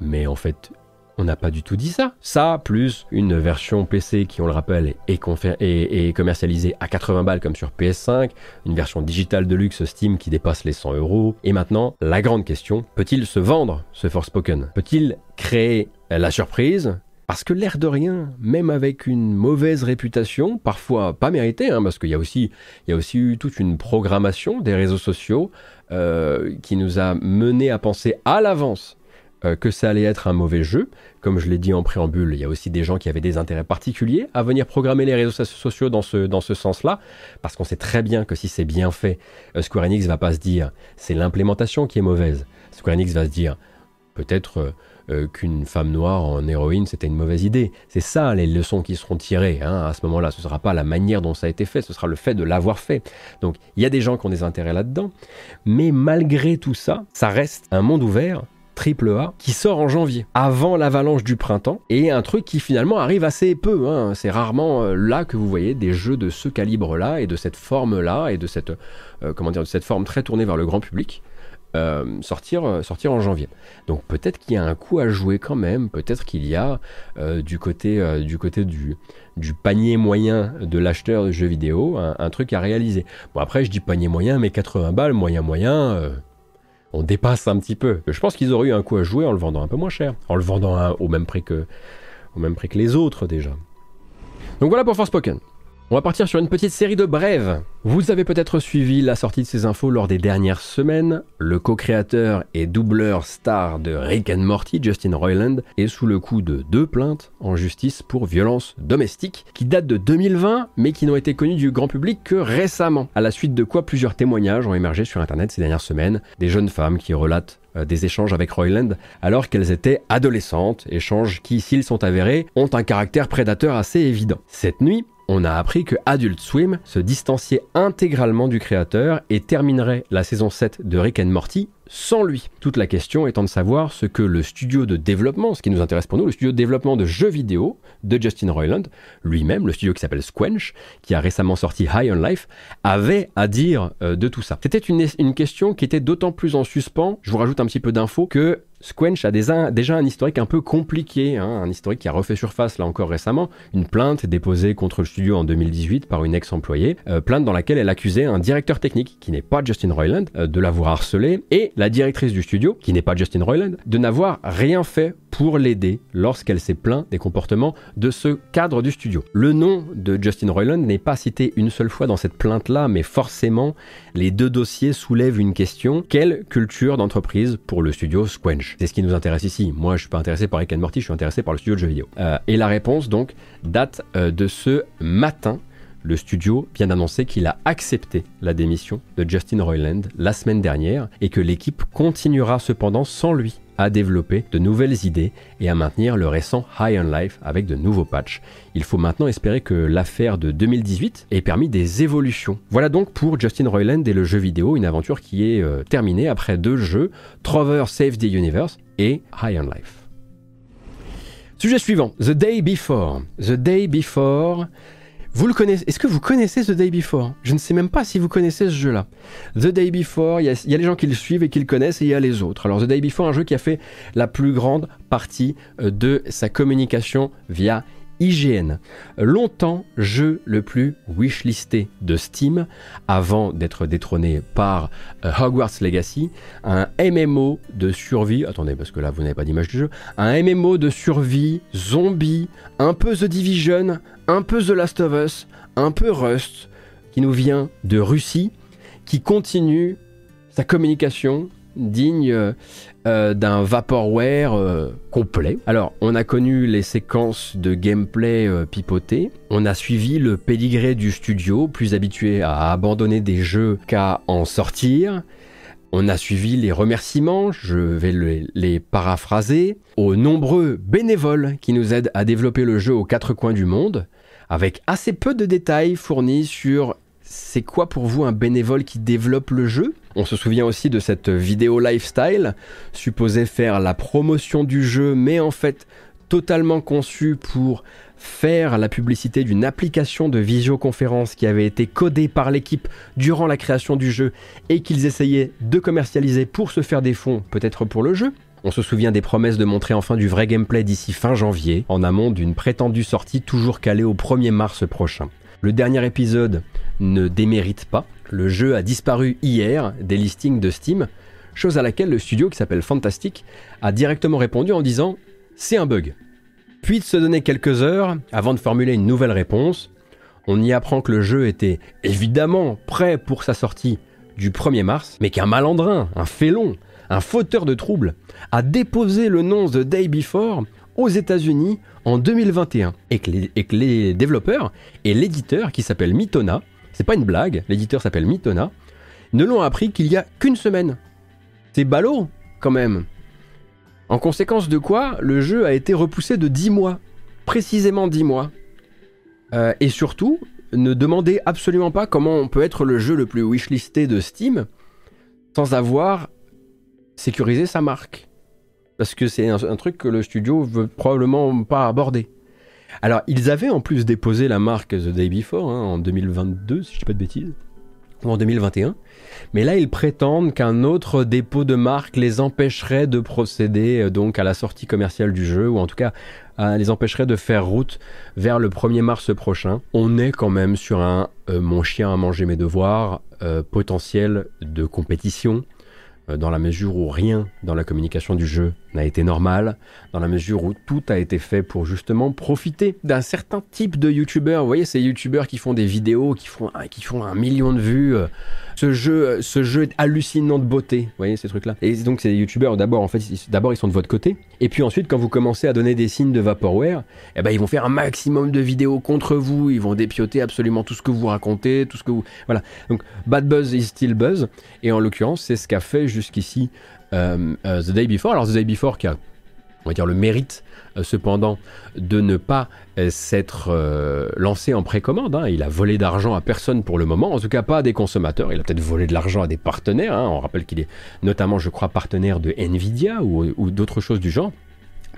mais en fait, on n'a pas du tout dit ça. Ça, plus une version PC qui, on le rappelle, est, commercialisée à 80 balles comme sur PS5, une version digitale de luxe Steam qui dépasse les 100 euros. Et maintenant, la grande question, peut-il se vendre ce Forspoken? Peut-il créer la surprise? Parce que l'air de rien, même avec une mauvaise réputation, parfois pas méritée, hein, parce qu'il y a aussi, y a aussi eu toute une programmation des réseaux sociaux euh, qui nous a mené à penser à l'avance euh, que ça allait être un mauvais jeu. Comme je l'ai dit en préambule, il y a aussi des gens qui avaient des intérêts particuliers à venir programmer les réseaux sociaux dans ce, dans ce sens-là, parce qu'on sait très bien que si c'est bien fait, euh, Square Enix va pas se dire c'est l'implémentation qui est mauvaise. Square Enix va se dire peut-être euh, qu'une femme noire en héroïne, c'était une mauvaise idée. C'est ça les leçons qui seront tirées hein, à ce moment-là. Ce ne sera pas la manière dont ça a été fait, ce sera le fait de l'avoir fait. Donc il y a des gens qui ont des intérêts là-dedans, mais malgré tout ça, ça reste un monde ouvert triple A qui sort en janvier, avant l'avalanche du printemps, et un truc qui finalement arrive assez peu. Hein. C'est rarement euh, là que vous voyez des jeux de ce calibre-là et de cette forme-là et de cette euh, comment dire de cette forme très tournée vers le grand public. Euh, sortir, euh, sortir en janvier. Donc peut-être qu'il y a un coup à jouer quand même, peut-être qu'il y a euh, du côté, du, côté du, panier moyen de l'acheteur de jeux vidéo un, truc à réaliser. Bon après je dis panier moyen, mais 80 balles, moyen moyen, on dépasse un petit peu. Je pense qu'ils auraient eu un coup à jouer en le vendant un peu moins cher, en le vendant au, même prix que, au même prix que les autres déjà. Donc voilà pour Forspoken. On va partir sur une petite série de brèves. Vous avez peut-être suivi la sortie de ces infos lors des dernières semaines. Le co-créateur et doubleur star de Rick and Morty, Justin Roiland, est sous le coup de deux plaintes en justice pour violence domestique qui datent de 2020 mais qui n'ont été connues du grand public que récemment. À la suite de quoi plusieurs témoignages ont émergé sur internet ces dernières semaines. Des jeunes femmes qui relatent euh, des échanges avec Royland alors qu'elles étaient adolescentes, échanges qui, s'ils sont avérés, ont un caractère prédateur assez évident. Cette nuit, on a appris que Adult Swim se distanciait intégralement du créateur et terminerait la saison 7 de Rick and Morty sans lui. Toute la question étant de savoir ce que le studio de développement, ce qui nous intéresse pour nous, le studio de développement de jeux vidéo de Justin Roiland, lui-même, le studio qui s'appelle Squench, qui a récemment sorti High on Life, avait à dire euh, de tout ça. C'était une, question qui était d'autant plus en suspens, je vous rajoute un petit peu d'infos, que Squench a déjà un historique un peu compliqué, hein, un historique qui a refait surface là encore récemment, une plainte déposée contre le studio en 2018 par une ex-employée, euh, plainte dans laquelle elle accusait un directeur technique qui n'est pas Justin Roiland euh, de l'avoir harcelé et la directrice du studio, qui n'est pas Justin Roiland, de n'avoir rien fait pour l'aider lorsqu'elle s'est plaint des comportements de ce cadre du studio. Le nom de Justin Roiland n'est pas cité une seule fois dans cette plainte-là, mais forcément, les deux dossiers soulèvent une question. Quelle culture d'entreprise pour le studio Squench? C'est ce qui nous intéresse ici. Moi, je suis pas intéressé par Rick Morty, je suis intéressé par le studio de jeux vidéo. Euh, et la réponse, donc, date euh, de ce matin le studio vient d'annoncer qu'il a accepté la démission de Justin Roiland la semaine dernière et que l'équipe continuera cependant sans lui à développer de nouvelles idées et à maintenir le récent High on Life avec de nouveaux patchs. Il faut maintenant espérer que l'affaire de 2018 ait permis des évolutions. Voilà donc pour Justin Roiland et le jeu vidéo, une aventure qui est euh, terminée après deux jeux, Trover Save the Universe et High on Life. Sujet suivant, The Day Before. The Day Before, vous le connaissez Est-ce que vous connaissez The Day Before? Je ne sais même pas si vous connaissez ce jeu-là. The Day Before, il y, a les gens qui le suivent et qui le connaissent et il y a les autres. Alors The Day Before, un jeu qui a fait la plus grande partie euh, de sa communication via IGN. Longtemps jeu le plus wishlisté de Steam avant d'être détrôné par euh, Hogwarts Legacy, un MMO de survie, attendez parce que là vous n'avez pas d'image du jeu, un MMO de survie, zombie, un peu The Division, un peu The Last of Us, un peu Rust, qui nous vient de Russie, qui continue sa communication digne euh, euh, d'un vaporware euh, complet. Alors, on a connu les séquences de gameplay pipotées, on a suivi le pédigré du studio, plus habitué à abandonner des jeux qu'à en sortir. On a suivi les remerciements, je vais les paraphraser, aux nombreux bénévoles qui nous aident à développer le jeu aux quatre coins du monde, avec assez peu de détails fournis sur c'est quoi pour vous un bénévole qui développe le jeu? On se souvient aussi de cette vidéo lifestyle, supposée faire la promotion du jeu, mais en fait totalement conçue pour faire la publicité d'une application de visioconférence qui avait été codée par l'équipe durant la création du jeu et qu'ils essayaient de commercialiser pour se faire des fonds, peut-être pour le jeu. On se souvient des promesses de montrer enfin du vrai gameplay d'ici fin janvier, en amont d'une prétendue sortie toujours calée au 1er mars prochain. Le dernier épisode ne démérite pas. Le jeu a disparu hier des listings de Steam, chose à laquelle le studio qui s'appelle Fantastic a directement répondu en disant c'est un bug. Puis de se donner quelques heures avant de formuler une nouvelle réponse, on y apprend que le jeu était évidemment prêt pour sa sortie du 1er mars, mais qu'un malandrin, un félon, un fauteur de troubles, a déposé le nom The Day Before aux États-Unis en 2021 et que, les, développeurs et l'éditeur qui s'appelle Mitona, c'est pas une blague, l'éditeur s'appelle Mitona, ne l'ont appris qu'il y a qu'une semaine. C'est ballot quand même. En conséquence de quoi, le jeu a été repoussé de 10 mois, précisément 10 mois. Euh, et surtout, ne demandez absolument pas comment on peut être le jeu le plus wishlisté de Steam sans avoir sécurisé sa marque. Parce que c'est un, truc que le studio veut probablement pas aborder. Alors, ils avaient en plus déposé la marque The Day Before hein, en 2022, si je dis pas de bêtises, ou en 2021. Mais là, ils prétendent qu'un autre dépôt de marque les empêcherait de procéder euh, donc à la sortie commerciale du jeu, ou en tout cas les empêcherait de faire route vers le 1er mars prochain. On est quand même sur un euh, mon chien a mangé mes devoirs euh, potentiel de compétition dans la mesure où rien dans la communication du jeu n'a été normal, dans la mesure où tout a été fait pour justement profiter d'un certain type de youtubeurs. Vous voyez, ces youtubeurs qui font des vidéos, qui font, qui font un million de vues. Euh, ce jeu, ce jeu est hallucinant de beauté. Vous voyez ces trucs-là. Et donc ces youtubeurs, d'abord, en fait, d'abord ils sont de votre côté. Et puis ensuite, quand vous commencez à donner des signes de vaporware, eh ben ils vont faire un maximum de vidéos contre vous. Ils vont dépioter absolument tout ce que vous racontez, tout ce que vous, voilà. Donc bad buzz is still buzz. Et en l'occurrence, c'est ce qu'a fait jusqu'ici euh, euh, The Day Before. Alors The Day Before qui a, on va dire, le mérite euh, cependant de ne pas s'être lancé en précommande. Hein. Il a volé d'argent à personne pour le moment, en tout cas pas à des consommateurs. Il a peut-être volé de l'argent à des partenaires. Hein. On rappelle qu'il est notamment, je crois, partenaire de Nvidia ou, ou d'autres choses du genre.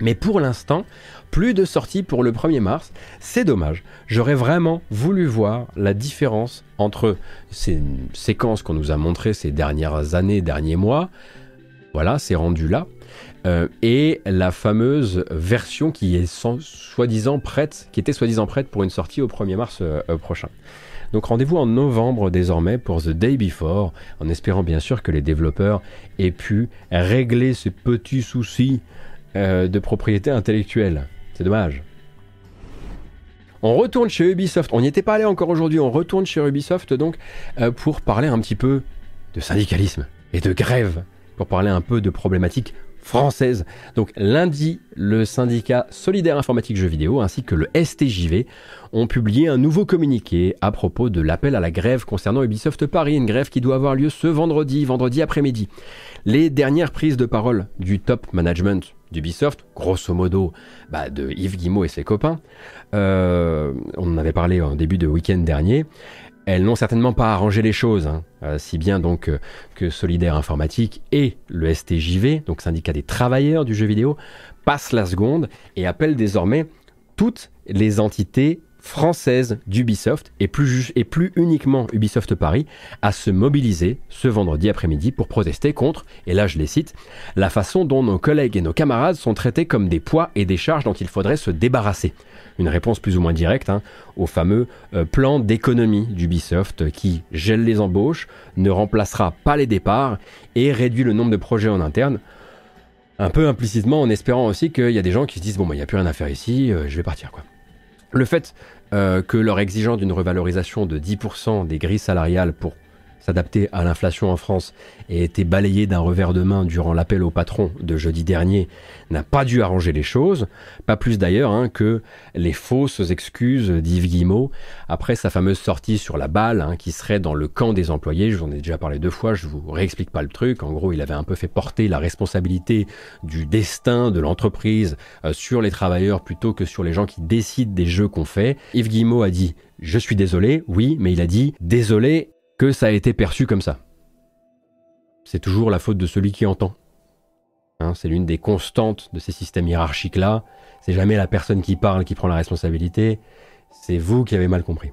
Mais pour l'instant, plus de sorties pour le 1er mars. C'est dommage. J'aurais vraiment voulu voir la différence entre ces séquences qu'on nous a montrées ces dernières années, derniers mois, voilà, c'est rendu là. Euh, et la fameuse version qui est soi-disant prête, était soi-disant prête pour une sortie au 1er mars euh, prochain. Donc rendez-vous en novembre désormais pour The Day Before, en espérant bien sûr que les développeurs aient pu régler ces petits soucis de propriété intellectuelle. C'est dommage. On retourne chez Ubisoft. On n'y était pas allé encore aujourd'hui. On retourne chez Ubisoft donc pour parler un petit peu de syndicalisme et de grève pour parler un peu de problématiques françaises. Donc lundi, le syndicat Solidaire Informatique Jeux Vidéo ainsi que le STJV ont publié un nouveau communiqué à propos de l'appel à la grève concernant Ubisoft Paris, une grève qui doit avoir lieu ce vendredi, vendredi après-midi. Les dernières prises de parole du top management d'Ubisoft, grosso modo bah, de Yves Guimau et ses copains, euh, on en avait parlé en début de week-end dernier, elles n'ont certainement pas arrangé les choses, hein. euh, si bien donc euh, que Solidaire Informatique et le STJV, donc syndicat des travailleurs du jeu vidéo, passent la seconde et appellent désormais toutes les entités françaises d'Ubisoft et plus, et plus uniquement Ubisoft Paris à se mobiliser ce vendredi après-midi pour protester contre, et là je les cite, la façon dont nos collègues et nos camarades sont traités comme des poids et des charges dont il faudrait se débarrasser. Une réponse plus ou moins directe hein, au fameux euh, plan d'économie d'Ubisoft qui gèle les embauches, ne remplacera pas les départs et réduit le nombre de projets en interne un peu implicitement en espérant aussi qu'il y a des gens qui se disent bon bah il n'y a plus rien à faire ici, euh, je vais partir quoi. Le fait euh, que leur exigeant d'une revalorisation de 10% des grilles salariales pour s'adapter à l'inflation en France et été balayé d'un revers de main durant l'appel au patron de jeudi dernier n'a pas dû arranger les choses, pas plus d'ailleurs hein, que les fausses excuses d'Yves Guillemot après sa fameuse sortie sur la balle hein, qui serait dans le camp des employés, je vous en ai déjà parlé deux fois, je vous réexplique pas le truc, en gros il avait un peu fait porter la responsabilité du destin de l'entreprise euh, sur les travailleurs plutôt que sur les gens qui décident des jeux qu'on fait. Yves Guillemot a dit je suis désolé, oui, mais il a dit désolé ça a été perçu comme ça. C'est toujours la faute de celui qui entend. Hein, c'est l'une des constantes de ces systèmes hiérarchiques-là. C'est jamais la personne qui parle qui prend la responsabilité. C'est vous qui avez mal compris.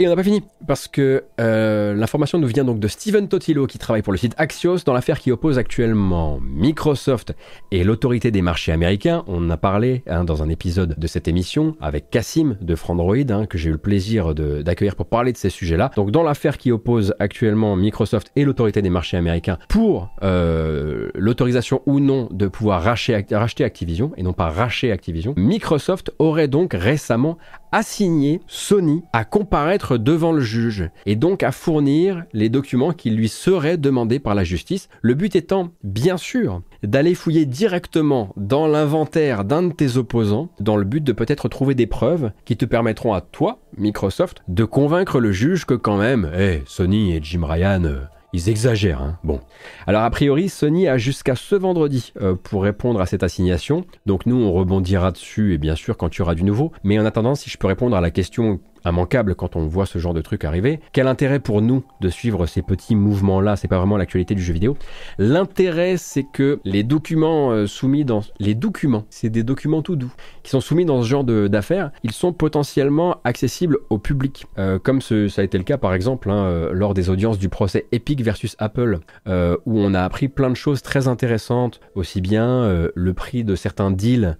Et on n'a pas fini, parce que euh, l'information nous vient donc de Steven Totilo, qui travaille pour le site Axios, dans l'affaire qui oppose actuellement Microsoft et l'autorité des marchés américains. On en a parlé hein, dans un épisode de cette émission avec Cassim de Frandroid, hein, que j'ai eu le plaisir d'accueillir pour parler de ces sujets-là. Donc dans l'affaire qui oppose actuellement Microsoft et l'autorité des marchés américains pour euh, l'autorisation ou non de pouvoir racheter, racheter Activision, et non pas racheter Activision, Microsoft aurait donc récemment assigné Sony à comparaître devant le juge et donc à fournir les documents qui lui seraient demandés par la justice. Le but étant, bien sûr, d'aller fouiller directement dans l'inventaire d'un de tes opposants dans le but de peut-être trouver des preuves qui te permettront à toi, Microsoft, de convaincre le juge que quand même, hey, Sony et Jim Ryan, euh, ils exagèrent, hein. Bon. Alors a priori, Sony a jusqu'à ce vendredi euh, pour répondre à cette assignation. Donc nous, on rebondira dessus et bien sûr quand il y aura du nouveau. Mais en attendant, si je peux répondre à la question immanquable quand on voit ce genre de truc arriver. Quel intérêt pour nous de suivre ces petits mouvements-là? C'est pas vraiment l'actualité du jeu vidéo. L'intérêt, c'est que les documents euh, soumis dans les documents, c'est des documents tout doux qui sont soumis dans ce genre d'affaires, ils sont potentiellement accessibles au public, euh, comme ça a été le cas par exemple hein, euh, lors des audiences du procès Epic versus Apple, où on a appris plein de choses très intéressantes, aussi bien le prix de certains deals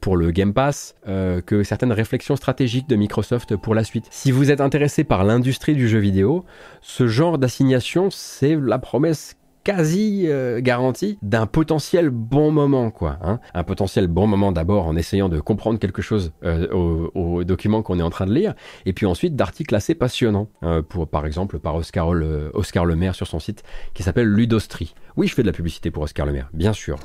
pour le Game Pass que certaines réflexions stratégiques de Microsoft pour la suite. Si vous êtes intéressé par l'industrie du jeu vidéo, ce genre d'assignation, c'est la promesse quasi euh, garantie d'un potentiel bon moment quoi hein. un potentiel bon moment d'abord en essayant de comprendre quelque chose euh, au, document qu'on est en train de lire et puis ensuite d'articles assez passionnants euh, pour par exemple par Oscar le, Oscar Lemaire sur son site qui s'appelle Ludostri oui je fais de la publicité pour Oscar Lemaire bien sûr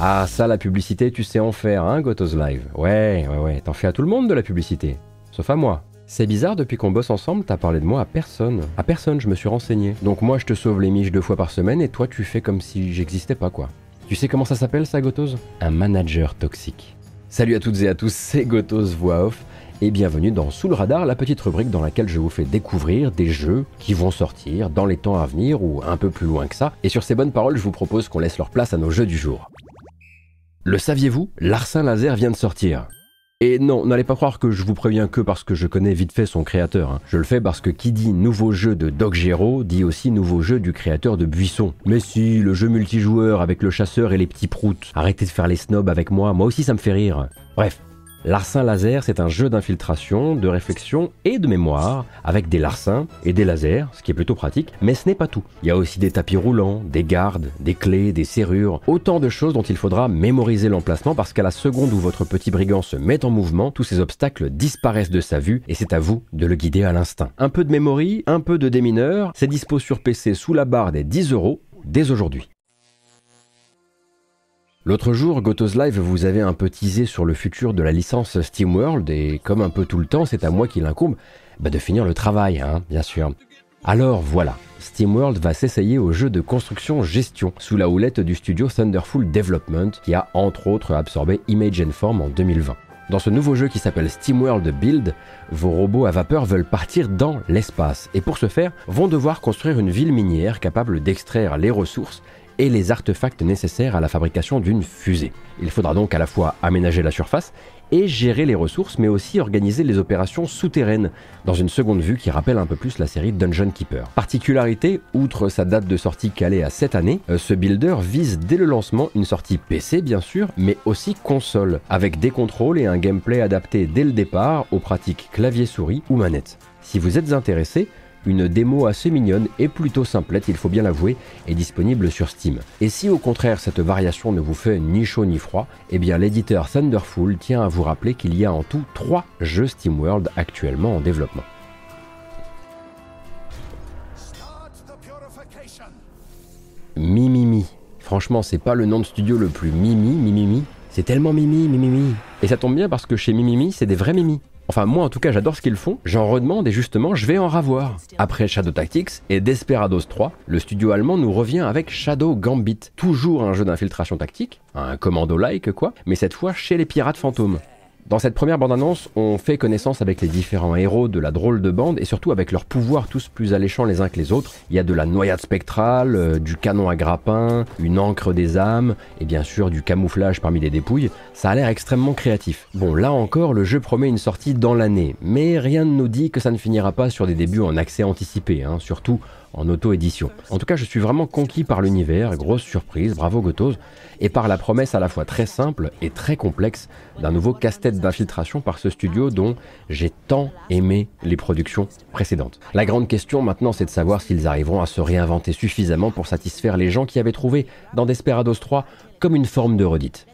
ah ça la publicité tu sais en faire hein Gotos Live ouais ouais ouais t'en fais à tout le monde de la publicité sauf à moi c'est bizarre, depuis qu'on bosse ensemble, t'as parlé de moi à personne. À personne, je me suis renseigné. Donc moi, je te sauve les miches deux fois par semaine et toi, tu fais comme si j'existais pas, quoi. Tu sais comment ça s'appelle, ça, Gotos? Un manager toxique. Salut à toutes et à tous, c'est Gotos Voix Off et bienvenue dans Sous le radar, la petite rubrique dans laquelle je vous fais découvrir des jeux qui vont sortir dans les temps à venir ou un peu plus loin que ça. Et sur ces bonnes paroles, je vous propose qu'on laisse leur place à nos jeux du jour. Le saviez-vous Larsin Laser vient de sortir. Et non, n'allez pas croire que je vous préviens que parce que je connais vite fait son créateur. Hein. Je le fais parce que qui dit nouveau jeu de Doc Gero dit aussi nouveau jeu du créateur de Buisson. Mais si, le jeu multijoueur avec le chasseur et les petits proutes. Arrêtez de faire les snobs avec moi, moi aussi ça me fait rire. Bref, Larcin Laser, c'est un jeu d'infiltration, de réflexion et de mémoire, avec des larcins et des lasers, ce qui est plutôt pratique, mais ce n'est pas tout. Il y a aussi des tapis roulants, des gardes, des clés, des serrures, autant de choses dont il faudra mémoriser l'emplacement parce qu'à la seconde où votre petit brigand se met en mouvement, tous ces obstacles disparaissent de sa vue et c'est à vous de le guider à l'instinct. Un peu de mémoire, un peu de démineur, c'est dispo sur PC sous la barre des 10 euros dès aujourd'hui. L'autre jour, Gotos Live vous avait un peu teasé sur le futur de la licence SteamWorld et comme un peu tout le temps, c'est à moi qu'il incombe bah, de finir le travail, hein, bien sûr. Alors voilà, SteamWorld va s'essayer au jeu de construction-gestion sous la houlette du studio Thunderful Development qui a entre autres absorbé Image Form en 2020. Dans ce nouveau jeu qui s'appelle SteamWorld Build, vos robots à vapeur veulent partir dans l'espace et pour ce faire vont devoir construire une ville minière capable d'extraire les ressources et les artefacts nécessaires à la fabrication d'une fusée. Il faudra donc à la fois aménager la surface et gérer les ressources, mais aussi organiser les opérations souterraines, dans une seconde vue qui rappelle un peu plus la série Dungeon Keeper. Particularité, outre sa date de sortie calée à cette année, euh, ce builder vise dès le lancement une sortie PC bien sûr, mais aussi console, avec des contrôles et un gameplay adapté dès le départ aux pratiques clavier-souris ou manette. Si vous êtes intéressé, une démo assez mignonne et plutôt simplette, il faut bien l'avouer, est disponible sur Steam. Et si au contraire cette variation ne vous fait ni chaud ni froid, eh bien l'éditeur Thunderful tient à vous rappeler qu'il y a en tout 3 jeux SteamWorld actuellement en développement. Mimimi. Franchement, c'est pas le nom de studio le plus mimi, mimimi. C'est tellement mimi, mimimi. Et ça tombe bien parce que chez Mimimi, c'est des vrais mimi. Enfin, moi en tout cas, j'adore ce qu'ils font. J'en redemande et justement, je vais en ravoir. Après Shadow Tactics et Desperados 3, le studio allemand nous revient avec Shadow Gambit. Toujours un jeu d'infiltration tactique, un commando-like quoi, mais cette fois chez les pirates fantômes. Dans cette première bande-annonce, on fait connaissance avec les différents héros de la drôle de bande et surtout avec leurs pouvoirs tous plus alléchants les uns que les autres. Il y a de la noyade spectrale, euh, du canon à grappin, une encre des âmes et bien sûr du camouflage parmi les dépouilles. Ça a l'air extrêmement créatif. Bon, là encore, le jeu promet une sortie dans l'année, mais rien ne nous dit que ça ne finira pas sur des débuts en accès anticipé, hein, surtout en auto-édition. En tout cas, je suis vraiment conquis par l'univers, grosse surprise, bravo Gotos, et par la promesse à la fois très simple et très complexe d'un nouveau casse-tête d'infiltration par ce studio dont j'ai tant aimé les productions précédentes. La grande question maintenant, c'est de savoir s'ils arriveront à se réinventer suffisamment pour satisfaire les gens qui avaient trouvé dans Desperados 3 comme une forme de redite.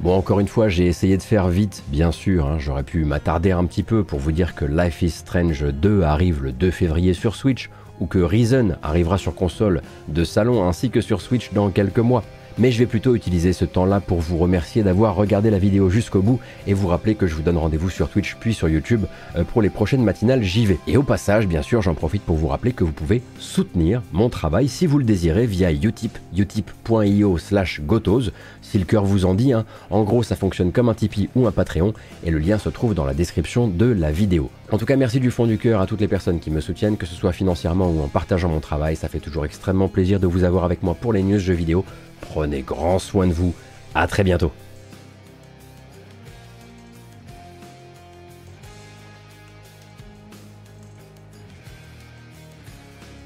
Bon, encore une fois, j'ai essayé de faire vite, bien sûr, hein. j'aurais pu m'attarder un petit peu pour vous dire que Life is Strange 2 arrive le 2 février sur Switch, ou que Reason arrivera sur console de salon ainsi que sur Switch dans quelques mois mais je vais plutôt utiliser ce temps-là pour vous remercier d'avoir regardé la vidéo jusqu'au bout et vous rappeler que je vous donne rendez-vous sur Twitch puis sur YouTube euh, pour les prochaines matinales JV. Et au passage, bien sûr, j'en profite pour vous rappeler que vous pouvez soutenir mon travail si vous le désirez via Utip, utip.io slash gotos, si le cœur vous en dit. Hein. En gros, ça fonctionne comme un Tipeee ou un Patreon et le lien se trouve dans la description de la vidéo. En tout cas, merci du fond du cœur à toutes les personnes qui me soutiennent, que ce soit financièrement ou en partageant mon travail. Ça fait toujours extrêmement plaisir de vous avoir avec moi pour les news jeux vidéo. Prenez grand soin de vous. À très bientôt.